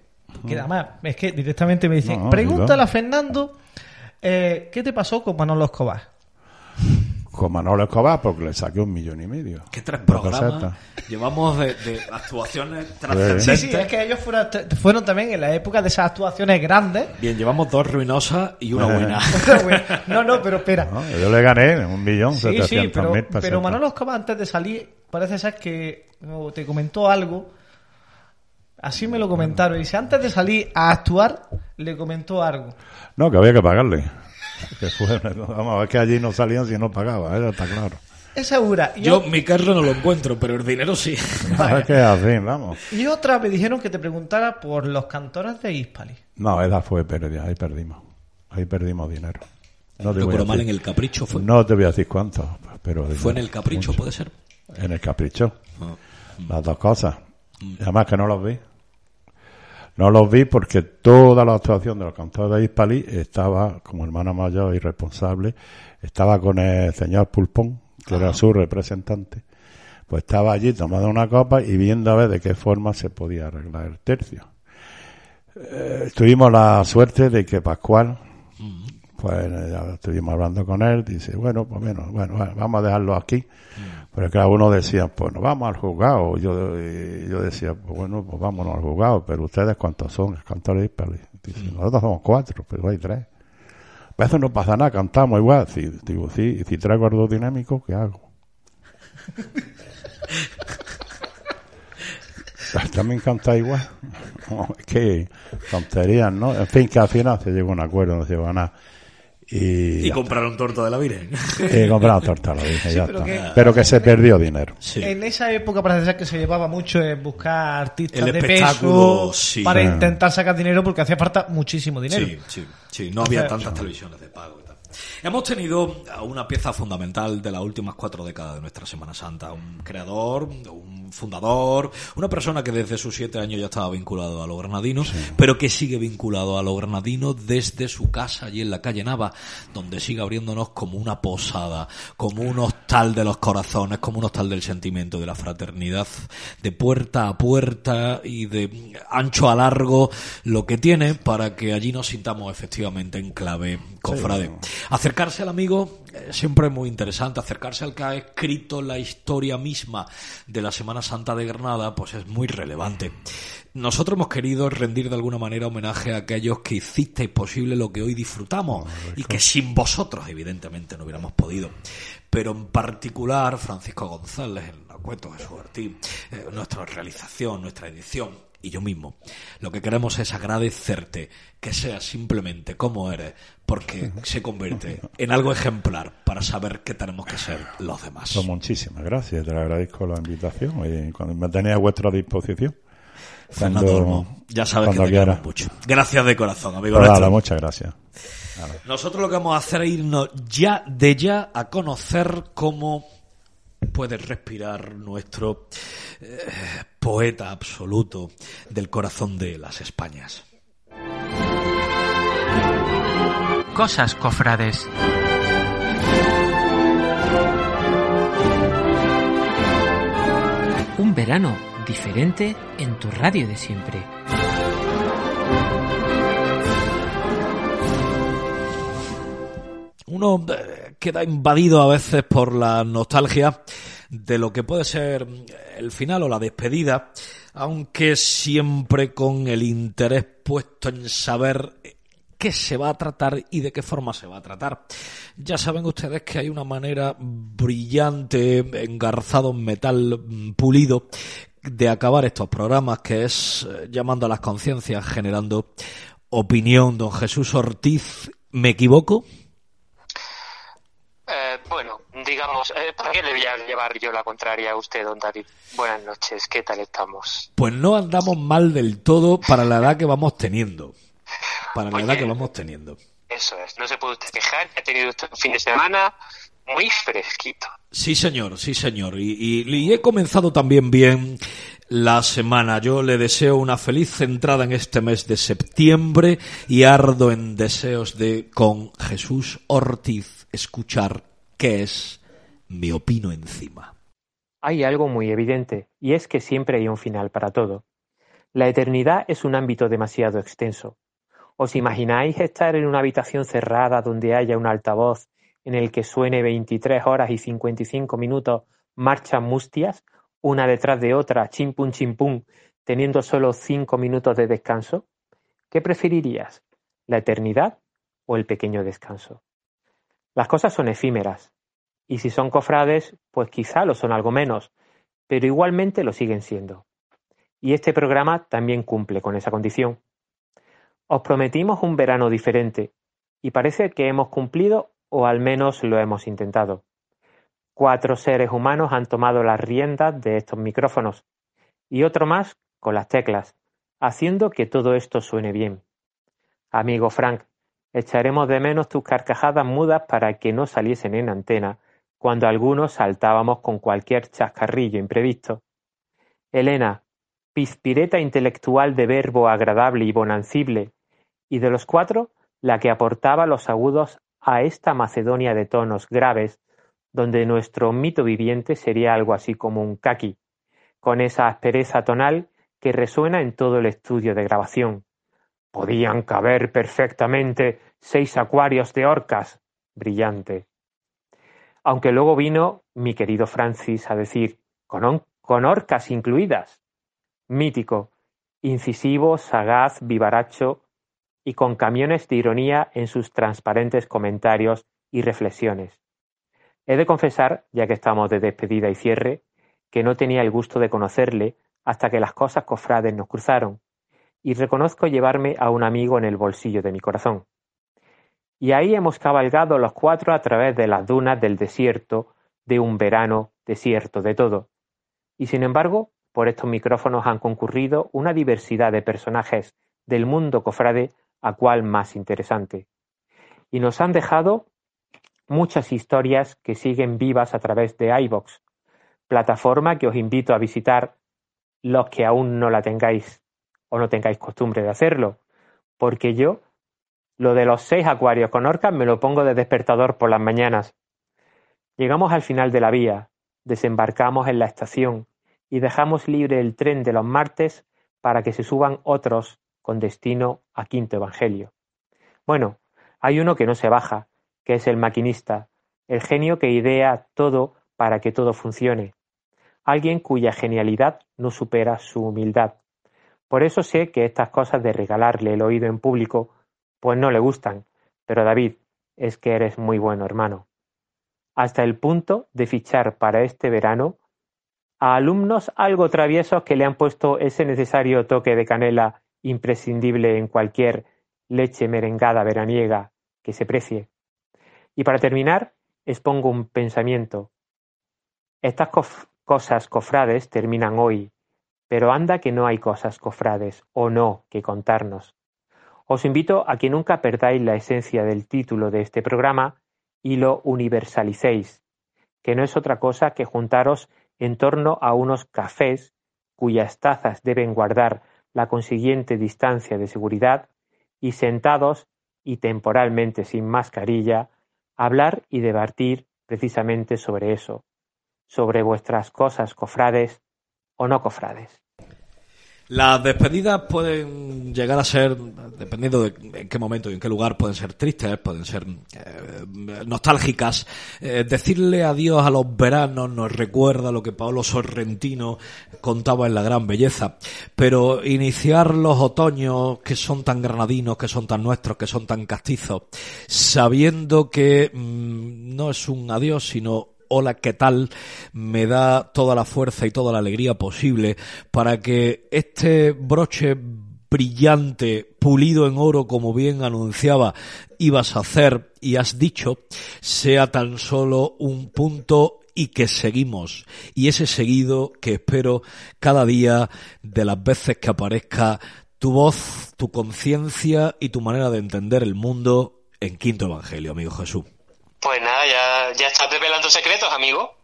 que además es que directamente me dicen, No, no, pregúntale a Fernando eh, qué te pasó con Manolo Escobar. Con Manolo Escobar, porque le saqué un millón y medio. ¿Qué tres programas pesetas. llevamos de, de actuaciones Sí, trascendentes? sí, es que ellos fueron, fueron también en la época de esas actuaciones grandes. Bien, llevamos dos ruinosas y una buena. no, no, pero espera. No, yo le gané un millón Sí, sí, pero, mil pesetas. pero Manolo Escobar antes de salir, parece ser que te comentó algo. Así me lo comentaron. Dice, antes de salir a actuar, le comentó algo. No, que había que pagarle. Que fue, vamos a ver que allí no salían si no pagaba, está claro. Esa segura. Y, Yo o- mi carro no lo encuentro, pero el dinero sí. Es que es así, vamos. y otra me dijeron que te preguntara por los cantores de Hispali. No, esa fue pérdida, ahí perdimos. Ahí perdimos dinero. No te, voy a Recuerdo mal en el capricho fue. no te voy a decir cuánto, pero... Fue en el capricho, mucho. puede ser. En el capricho. Ah. Las dos cosas. Además que no los vi. No los vi porque toda la actuación de los cantores de Hispali estaba, como hermano mayor y responsable, estaba con el señor Pulpón, que era su representante. Pues estaba allí tomando una copa y viendo a ver de qué forma se podía arreglar el tercio. Eh, tuvimos la suerte de que Pascual, pues eh, ya estuvimos hablando con él, dice, bueno, pues bueno, bueno, bueno, vamos a dejarlo aquí. Pero cada uno decía, pues nos vamos al juzgado. Yo, y yo decía, pues bueno, pues vámonos al juzgado. Pero ustedes, ¿cuántos son? El cantor de Hispali. Dice, nosotros somos cuatro, pero hay tres. A veces no pasa nada, cantamos igual. Si, digo, sí, y si traigo algo dinámico, ¿qué hago? También canta igual. No, es que tonterías, ¿no? En fin, que al final se llegó a un acuerdo, no se llegó a nada. Y, Y compraron torta de la Virgen. y compramos torta, lo dije, ya pero está. que- Pero que se perdió dinero. Sí. En esa época parece ser que se llevaba mucho en buscar artistas El de peso sí. para Sí. intentar sacar dinero porque hacía falta muchísimo dinero. Sí, sí, sí. No había tantas televisiones de pago. Hemos tenido a una pieza fundamental de las últimas cuatro décadas de nuestra Semana Santa. Un creador, un fundador, una persona que desde sus siete años ya estaba vinculado a los granadinos, pero que sigue vinculado a los granadinos desde su casa allí en la calle Nava, donde sigue abriéndonos como una posada, como un hostal de los corazones, como un hostal del sentimiento, de la fraternidad, de puerta a puerta y de ancho a largo, lo que tiene para que allí nos sintamos efectivamente en clave cofrade. Acercarse al amigo eh, siempre es muy interesante, acercarse al que ha escrito la historia misma de la Semana Santa de Granada, pues es muy relevante. Nosotros hemos querido rendir de alguna manera homenaje a aquellos que hicisteis posible lo que hoy disfrutamos y que sin vosotros evidentemente no hubiéramos podido. Pero en particular Francisco González, el Acueto Jesús Ortiz, eh, nuestra realización, nuestra edición y yo mismo. Lo que queremos es agradecerte que seas simplemente como eres, porque se convierte en algo ejemplar para saber que tenemos que ser los demás. Pues muchísimas gracias, te agradezco la invitación y cuando me tenéis a vuestra disposición. Fernando Cuando- Olmo, ya sabes que te queremos mucho. Gracias de corazón, amigo Pues nada, muchas gracias. Nosotros lo que vamos a hacer es irnos ya de ya a conocer cómo puede respirar nuestro eh, poeta absoluto del corazón de las Españas. Cosas cofrades. Un verano diferente en tu radio de siempre. uno eh, queda invadido a veces por la nostalgia de lo que puede ser el final o la despedida, aunque siempre con el interés puesto en saber qué se va a tratar y de qué forma se va a tratar. Ya saben ustedes que hay una manera brillante, engarzado en metal pulido, de acabar estos programas, que es eh, llamando a las conciencias, generando opinión. Don Jesús Ortiz, ¿me equivoco? Eh, bueno, digamos, eh, ¿para qué le voy a llevar yo la contraria a usted, don David? Buenas noches, ¿qué tal estamos? Pues no andamos mal del todo para la edad que vamos teniendo para la edad que vamos teniendo. Eso es, no se puede usted quejar, ha tenido usted un fin de semana muy fresquito. Sí, señor, sí, señor. Y, y, he comenzado también bien la semana. Yo le deseo una feliz entrada en este mes de septiembre y ardo en deseos de, con Jesús Ortiz, escuchar qué es Me opino encima. Hay algo muy evidente, y es que siempre hay un final para todo. La eternidad es un ámbito demasiado extenso. ¿Os imagináis estar en una habitación cerrada donde haya un altavoz en el que suene 23 horas y 55 minutos marchas mustias, una detrás de otra, chimpum chimpum, teniendo solo 5 minutos de descanso? ¿Qué preferirías? ¿La eternidad o el pequeño descanso? Las cosas son efímeras, y si son cofrades, pues quizá lo son algo menos, pero igualmente lo siguen siendo. Y este programa también cumple con esa condición. Os prometimos un verano diferente, y parece que hemos cumplido o al menos lo hemos intentado. Cuatro seres humanos han tomado las riendas de estos micrófonos, y otro más con las teclas, haciendo que todo esto suene bien. Amigo Frank, echaremos de menos tus carcajadas mudas para que no saliesen en antena cuando algunos saltábamos con cualquier chascarrillo imprevisto. Elena, pispireta intelectual de verbo agradable y bonancible, y de los cuatro, la que aportaba los agudos a esta Macedonia de tonos graves, donde nuestro mito viviente sería algo así como un kaki, con esa aspereza tonal que resuena en todo el estudio de grabación. Podían caber perfectamente seis acuarios de orcas. Brillante. Aunque luego vino mi querido Francis a decir, con, orcas incluidas. Mítico, incisivo, sagaz, vivaracho, y con camiones de ironía en sus transparentes comentarios y reflexiones. He de confesar, ya que estamos de despedida y cierre, que no tenía el gusto de conocerle hasta que las cosas cofrades nos cruzaron, y reconozco llevarme a un amigo en el bolsillo de mi corazón. Y ahí hemos cabalgado los cuatro a través de las dunas del desierto, de un verano desierto de todo. Y sin embargo, por estos micrófonos han concurrido una diversidad de personajes del mundo cofrade a cual más interesante. Y nos han dejado muchas historias que siguen vivas a través de iVox, plataforma que os invito a visitar los que aún no la tengáis o no tengáis costumbre de hacerlo, porque yo lo de los seis acuarios con orcas me lo pongo de despertador por las mañanas. Llegamos al final de la vía, desembarcamos en la estación y dejamos libre el tren de los martes para que se suban otros con destino a Quinto Evangelio. Bueno, hay uno que no se baja, que es el maquinista, el genio que idea todo para que todo funcione, alguien cuya genialidad no supera su humildad. Por eso sé que estas cosas de regalarle el oído en público, pues no le gustan, pero David, es que eres muy bueno hermano. Hasta el punto de fichar para este verano a alumnos algo traviesos que le han puesto ese necesario toque de canela imprescindible en cualquier leche merengada veraniega que se precie. Y para terminar, expongo un pensamiento. Estas cosas cofrades terminan hoy, pero anda que no hay cosas cofrades o no que contarnos. Os invito a que nunca perdáis la esencia del título de este programa y lo universalicéis, que no es otra cosa que juntaros en torno a unos cafés cuyas tazas deben guardar la consiguiente distancia de seguridad y sentados y temporalmente sin mascarilla, hablar y debatir precisamente sobre eso, sobre vuestras cosas cofrades o no cofrades. Las despedidas pueden llegar a ser, dependiendo de en qué momento y en qué lugar, pueden ser tristes, pueden ser eh, nostálgicas. Eh, decirle adiós a los veranos nos recuerda lo que Paolo Sorrentino contaba en La Gran Belleza. Pero iniciar los otoños que son tan granadinos, que son tan nuestros, que son tan castizos, sabiendo que mm, no es un adiós, sino hola, ¿qué tal? Me da toda la fuerza y toda la alegría posible para que este broche brillante, pulido en oro, como bien anunciaba, ibas a hacer y has dicho, sea tan solo un punto y que seguimos. Y ese seguido que espero cada día de las veces que aparezca tu voz, tu conciencia y tu manera de entender el mundo en Quinto Evangelio, amigo Jesús. Pues nada, ya, ya estás desvelando secretos, amigo.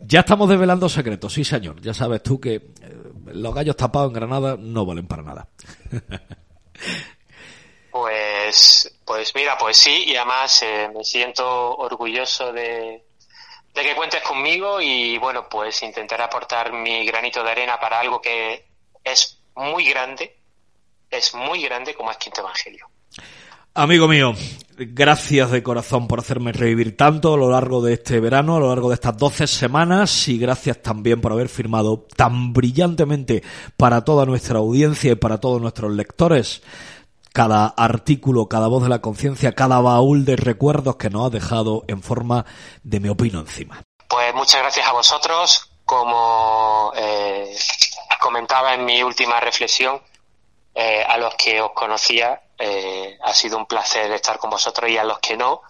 Ya estamos desvelando secretos, sí señor. Ya sabes tú que eh, los gallos tapados en Granada no valen para nada. pues, pues mira, pues sí, y además eh, me siento orgulloso de, de que cuentes conmigo y bueno, pues intentaré aportar mi granito de arena para algo que es muy grande, es muy grande como es Quinto Evangelio. Amigo mío, gracias de corazón por hacerme revivir tanto a lo largo de este verano, a lo largo de estas 12 semanas y gracias también por haber firmado tan brillantemente para toda nuestra audiencia y para todos nuestros lectores cada artículo, cada voz de la conciencia, cada baúl de recuerdos que nos ha dejado en forma de me opino encima. Pues muchas gracias a vosotros. Como eh, comentaba en mi última reflexión, eh, a los que os conocía eh, ha sido un placer estar con vosotros y a los que no,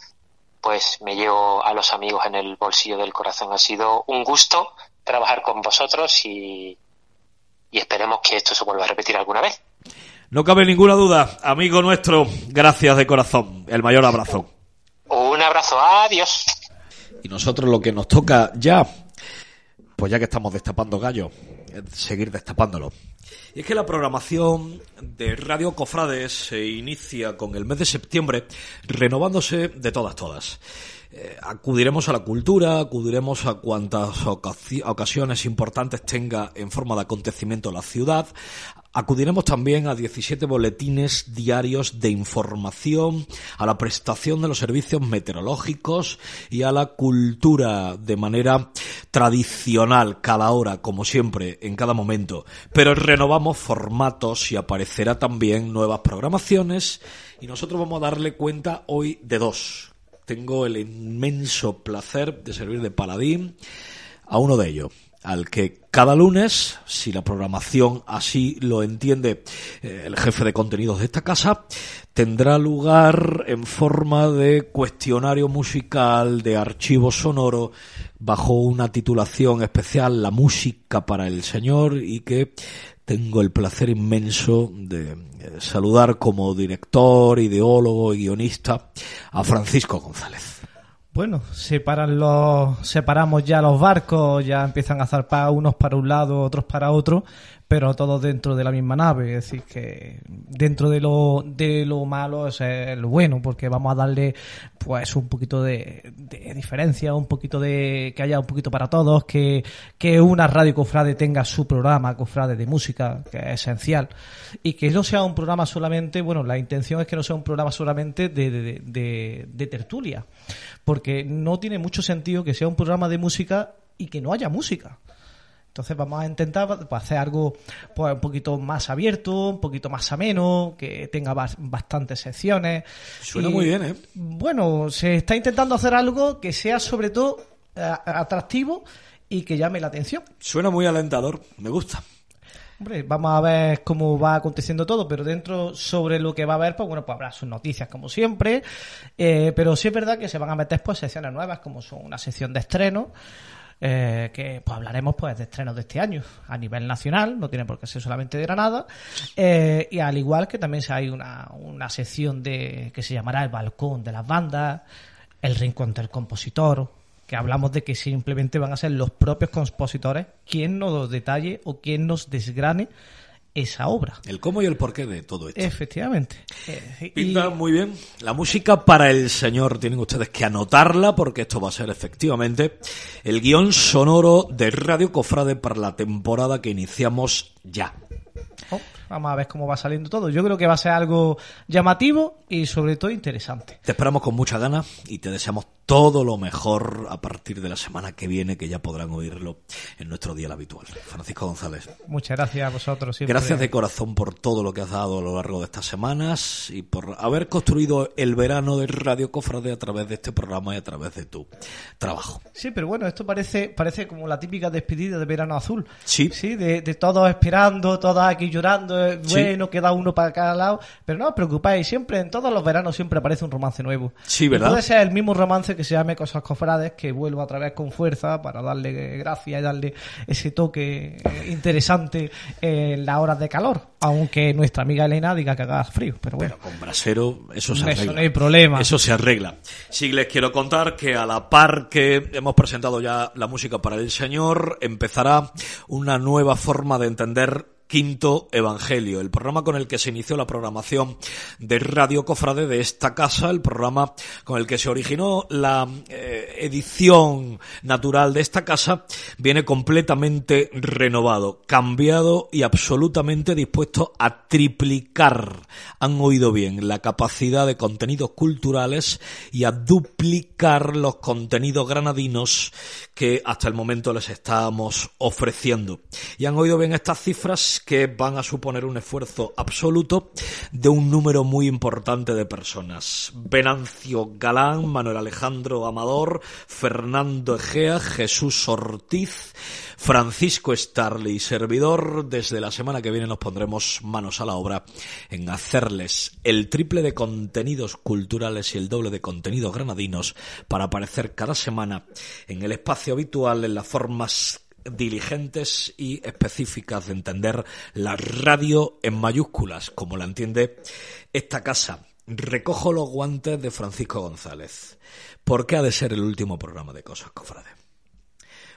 pues me llevo a los amigos en el bolsillo del corazón. Ha sido un gusto trabajar con vosotros y, y esperemos que esto se vuelva a repetir alguna vez. No cabe ninguna duda, amigo nuestro, gracias de corazón. El mayor abrazo. Un abrazo, adiós. Y nosotros lo que nos toca ya, pues ya que estamos destapando gallo, seguir destapándolo. Y es que la programación de Radio Cofrades se inicia con el mes de septiembre renovándose de todas, todas. Eh, acudiremos a la cultura, acudiremos a cuantas ocasiones importantes tenga en forma de acontecimiento la ciudad, Acudiremos también a 17 boletines diarios de información, a la prestación de los servicios meteorológicos y a la cultura de manera tradicional, cada hora, como siempre, en cada momento. Pero renovamos formatos y aparecerá también nuevas programaciones y nosotros vamos a darle cuenta hoy de dos. Tengo el inmenso placer de servir de paladín a uno de ellos al que cada lunes, si la programación así lo entiende eh, el jefe de contenidos de esta casa, tendrá lugar en forma de cuestionario musical, de archivo sonoro, bajo una titulación especial, La música para el Señor, y que tengo el placer inmenso de eh, saludar como director, ideólogo y guionista a Francisco González. Bueno, separan los, separamos ya los barcos, ya empiezan a zarpar unos para un lado, otros para otro, pero todos dentro de la misma nave. Es decir, que dentro de lo, de lo malo es lo bueno, porque vamos a darle pues un poquito de, diferencia, un poquito de que haya un poquito para todos, que, que una radio cofrade tenga su programa cofrade de música, que es esencial, y que no sea un programa solamente, bueno, la intención es que no sea un programa solamente de, de, de tertulia porque no tiene mucho sentido que sea un programa de música y que no haya música. Entonces vamos a intentar pues, hacer algo pues, un poquito más abierto, un poquito más ameno, que tenga bastantes secciones. Suena muy bien, ¿eh? Bueno, se está intentando hacer algo que sea sobre todo eh, atractivo y que llame la atención. Suena muy alentador, me gusta. Hombre, vamos a ver cómo va aconteciendo todo, pero dentro sobre lo que va a haber, pues bueno, pues habrá sus noticias como siempre, eh, pero sí es verdad que se van a meter pues secciones nuevas como son una sección de estreno, eh, que pues hablaremos pues de estrenos de este año a nivel nacional, no tiene por qué ser solamente de Granada, eh, y al igual que también hay una, una sección de que se llamará el balcón de las bandas, el rincón del compositor, que hablamos de que simplemente van a ser los propios compositores quien nos detalle o quien nos desgrane esa obra. El cómo y el porqué de todo esto. Efectivamente. Eh, Pinta muy bien. La música para el Señor tienen ustedes que anotarla porque esto va a ser efectivamente el guion sonoro de Radio Cofrade para la temporada que iniciamos ya. Oh, vamos a ver cómo va saliendo todo. Yo creo que va a ser algo llamativo y sobre todo interesante. Te esperamos con mucha ganas y te deseamos todo lo mejor a partir de la semana que viene, que ya podrán oírlo en nuestro día habitual. Francisco González. Muchas gracias a vosotros. Siempre. Gracias de corazón por todo lo que has dado a lo largo de estas semanas y por haber construido el verano de Radio Cofrade a través de este programa y a través de tu trabajo. Sí, pero bueno, esto parece, parece como la típica despedida de verano azul. Sí. Sí, de, de todos esperando, todos aquí llorando, eh, Sí. bueno, queda uno para cada lado. Pero no os preocupéis, siempre, en todos los veranos siempre aparece un romance nuevo. Sí, Y ¿verdad? puede ser el mismo romance que se llame Cosas Cofrades, que vuelva otra vez con fuerza para darle gracia y darle ese toque eh, interesante en las horas de calor. Aunque nuestra amiga Elena diga que haga frío, pero bueno. Pero con brasero eso se Eso arregla. no hay problema. Eso se arregla. Sí, les quiero contar que a la par que hemos presentado ya la música para el Señor, empezará una nueva forma de entender Quinto Evangelio, el programa con el que se inició la programación de Radio Cofrade de esta casa, el programa con el que se originó la eh, edición natural de esta casa, viene completamente renovado, cambiado y absolutamente dispuesto a triplicar, han oído bien, la capacidad de contenidos culturales y a duplicar los contenidos granadinos que hasta el momento les estamos ofreciendo. Y han oído bien estas cifras que van a suponer un esfuerzo absoluto de un número muy importante de personas. Venancio Galán, Manuel Alejandro Amador, Fernando Egea, Jesús Ortiz, Francisco Starley, servidor. Desde la semana que viene nos pondremos manos a la obra en hacerles el triple de contenidos culturales y el doble de contenidos granadinos para aparecer cada semana en el espacio habitual en las formas diligentes y específicas de entender la radio en mayúsculas, como la entiende esta casa. Recojo los guantes de Francisco González. ¿Por qué ha de ser el último programa de Cosas Cofrade?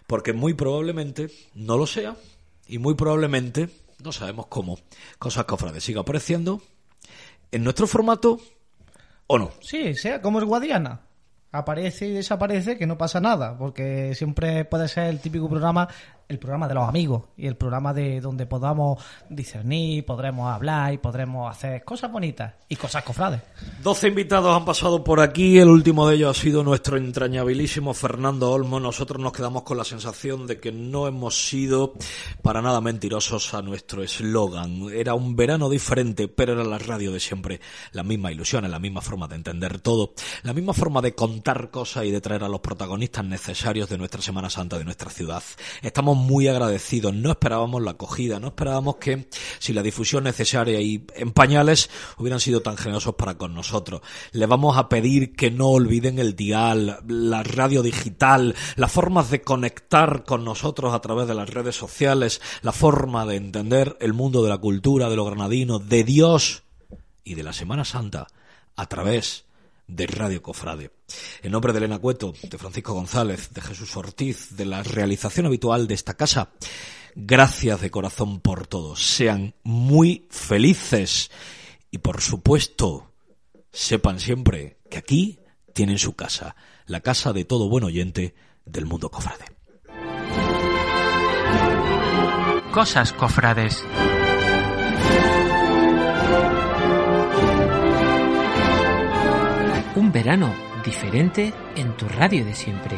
Porque muy probablemente no lo sea y muy probablemente, no sabemos cómo, Cosas Cofrade siga apareciendo en nuestro formato o no. Sí, sea como el Guadiana. Aparece y desaparece, que no pasa nada, porque siempre puede ser el típico programa, el programa de los amigos y el programa de donde podamos discernir, podremos hablar y podremos hacer cosas bonitas y cosas cofrades. 12 invitados han pasado por aquí, el último de ellos ha sido nuestro entrañabilísimo Fernando Olmo. Nosotros nos quedamos con la sensación de que no hemos sido para nada mentirosos a nuestro eslogan. Era un verano diferente, pero era la radio de siempre. La misma ilusión, la misma forma de entender todo, la misma forma de contar cosas y de traer a los protagonistas necesarios de nuestra Semana Santa, de nuestra ciudad. Estamos muy agradecidos, no esperábamos la acogida, no esperábamos que si la difusión necesaria y en pañales hubieran sido tan generosos para con nosotros. Les vamos a pedir que no olviden el dial, la radio digital, las formas de conectar con nosotros a través de las redes sociales, la forma de entender el mundo de la cultura, de lo granadino, de Dios y de la Semana Santa a través de Radio Cofrade. En nombre de Elena Cueto, de Francisco González, de Jesús Ortiz, de la realización habitual de esta casa, gracias de corazón por todo. Sean muy felices y por supuesto, sepan siempre que aquí tienen su casa, la casa de todo buen oyente del mundo cofrade. Cosas cofrades. Un verano diferente en tu radio de siempre.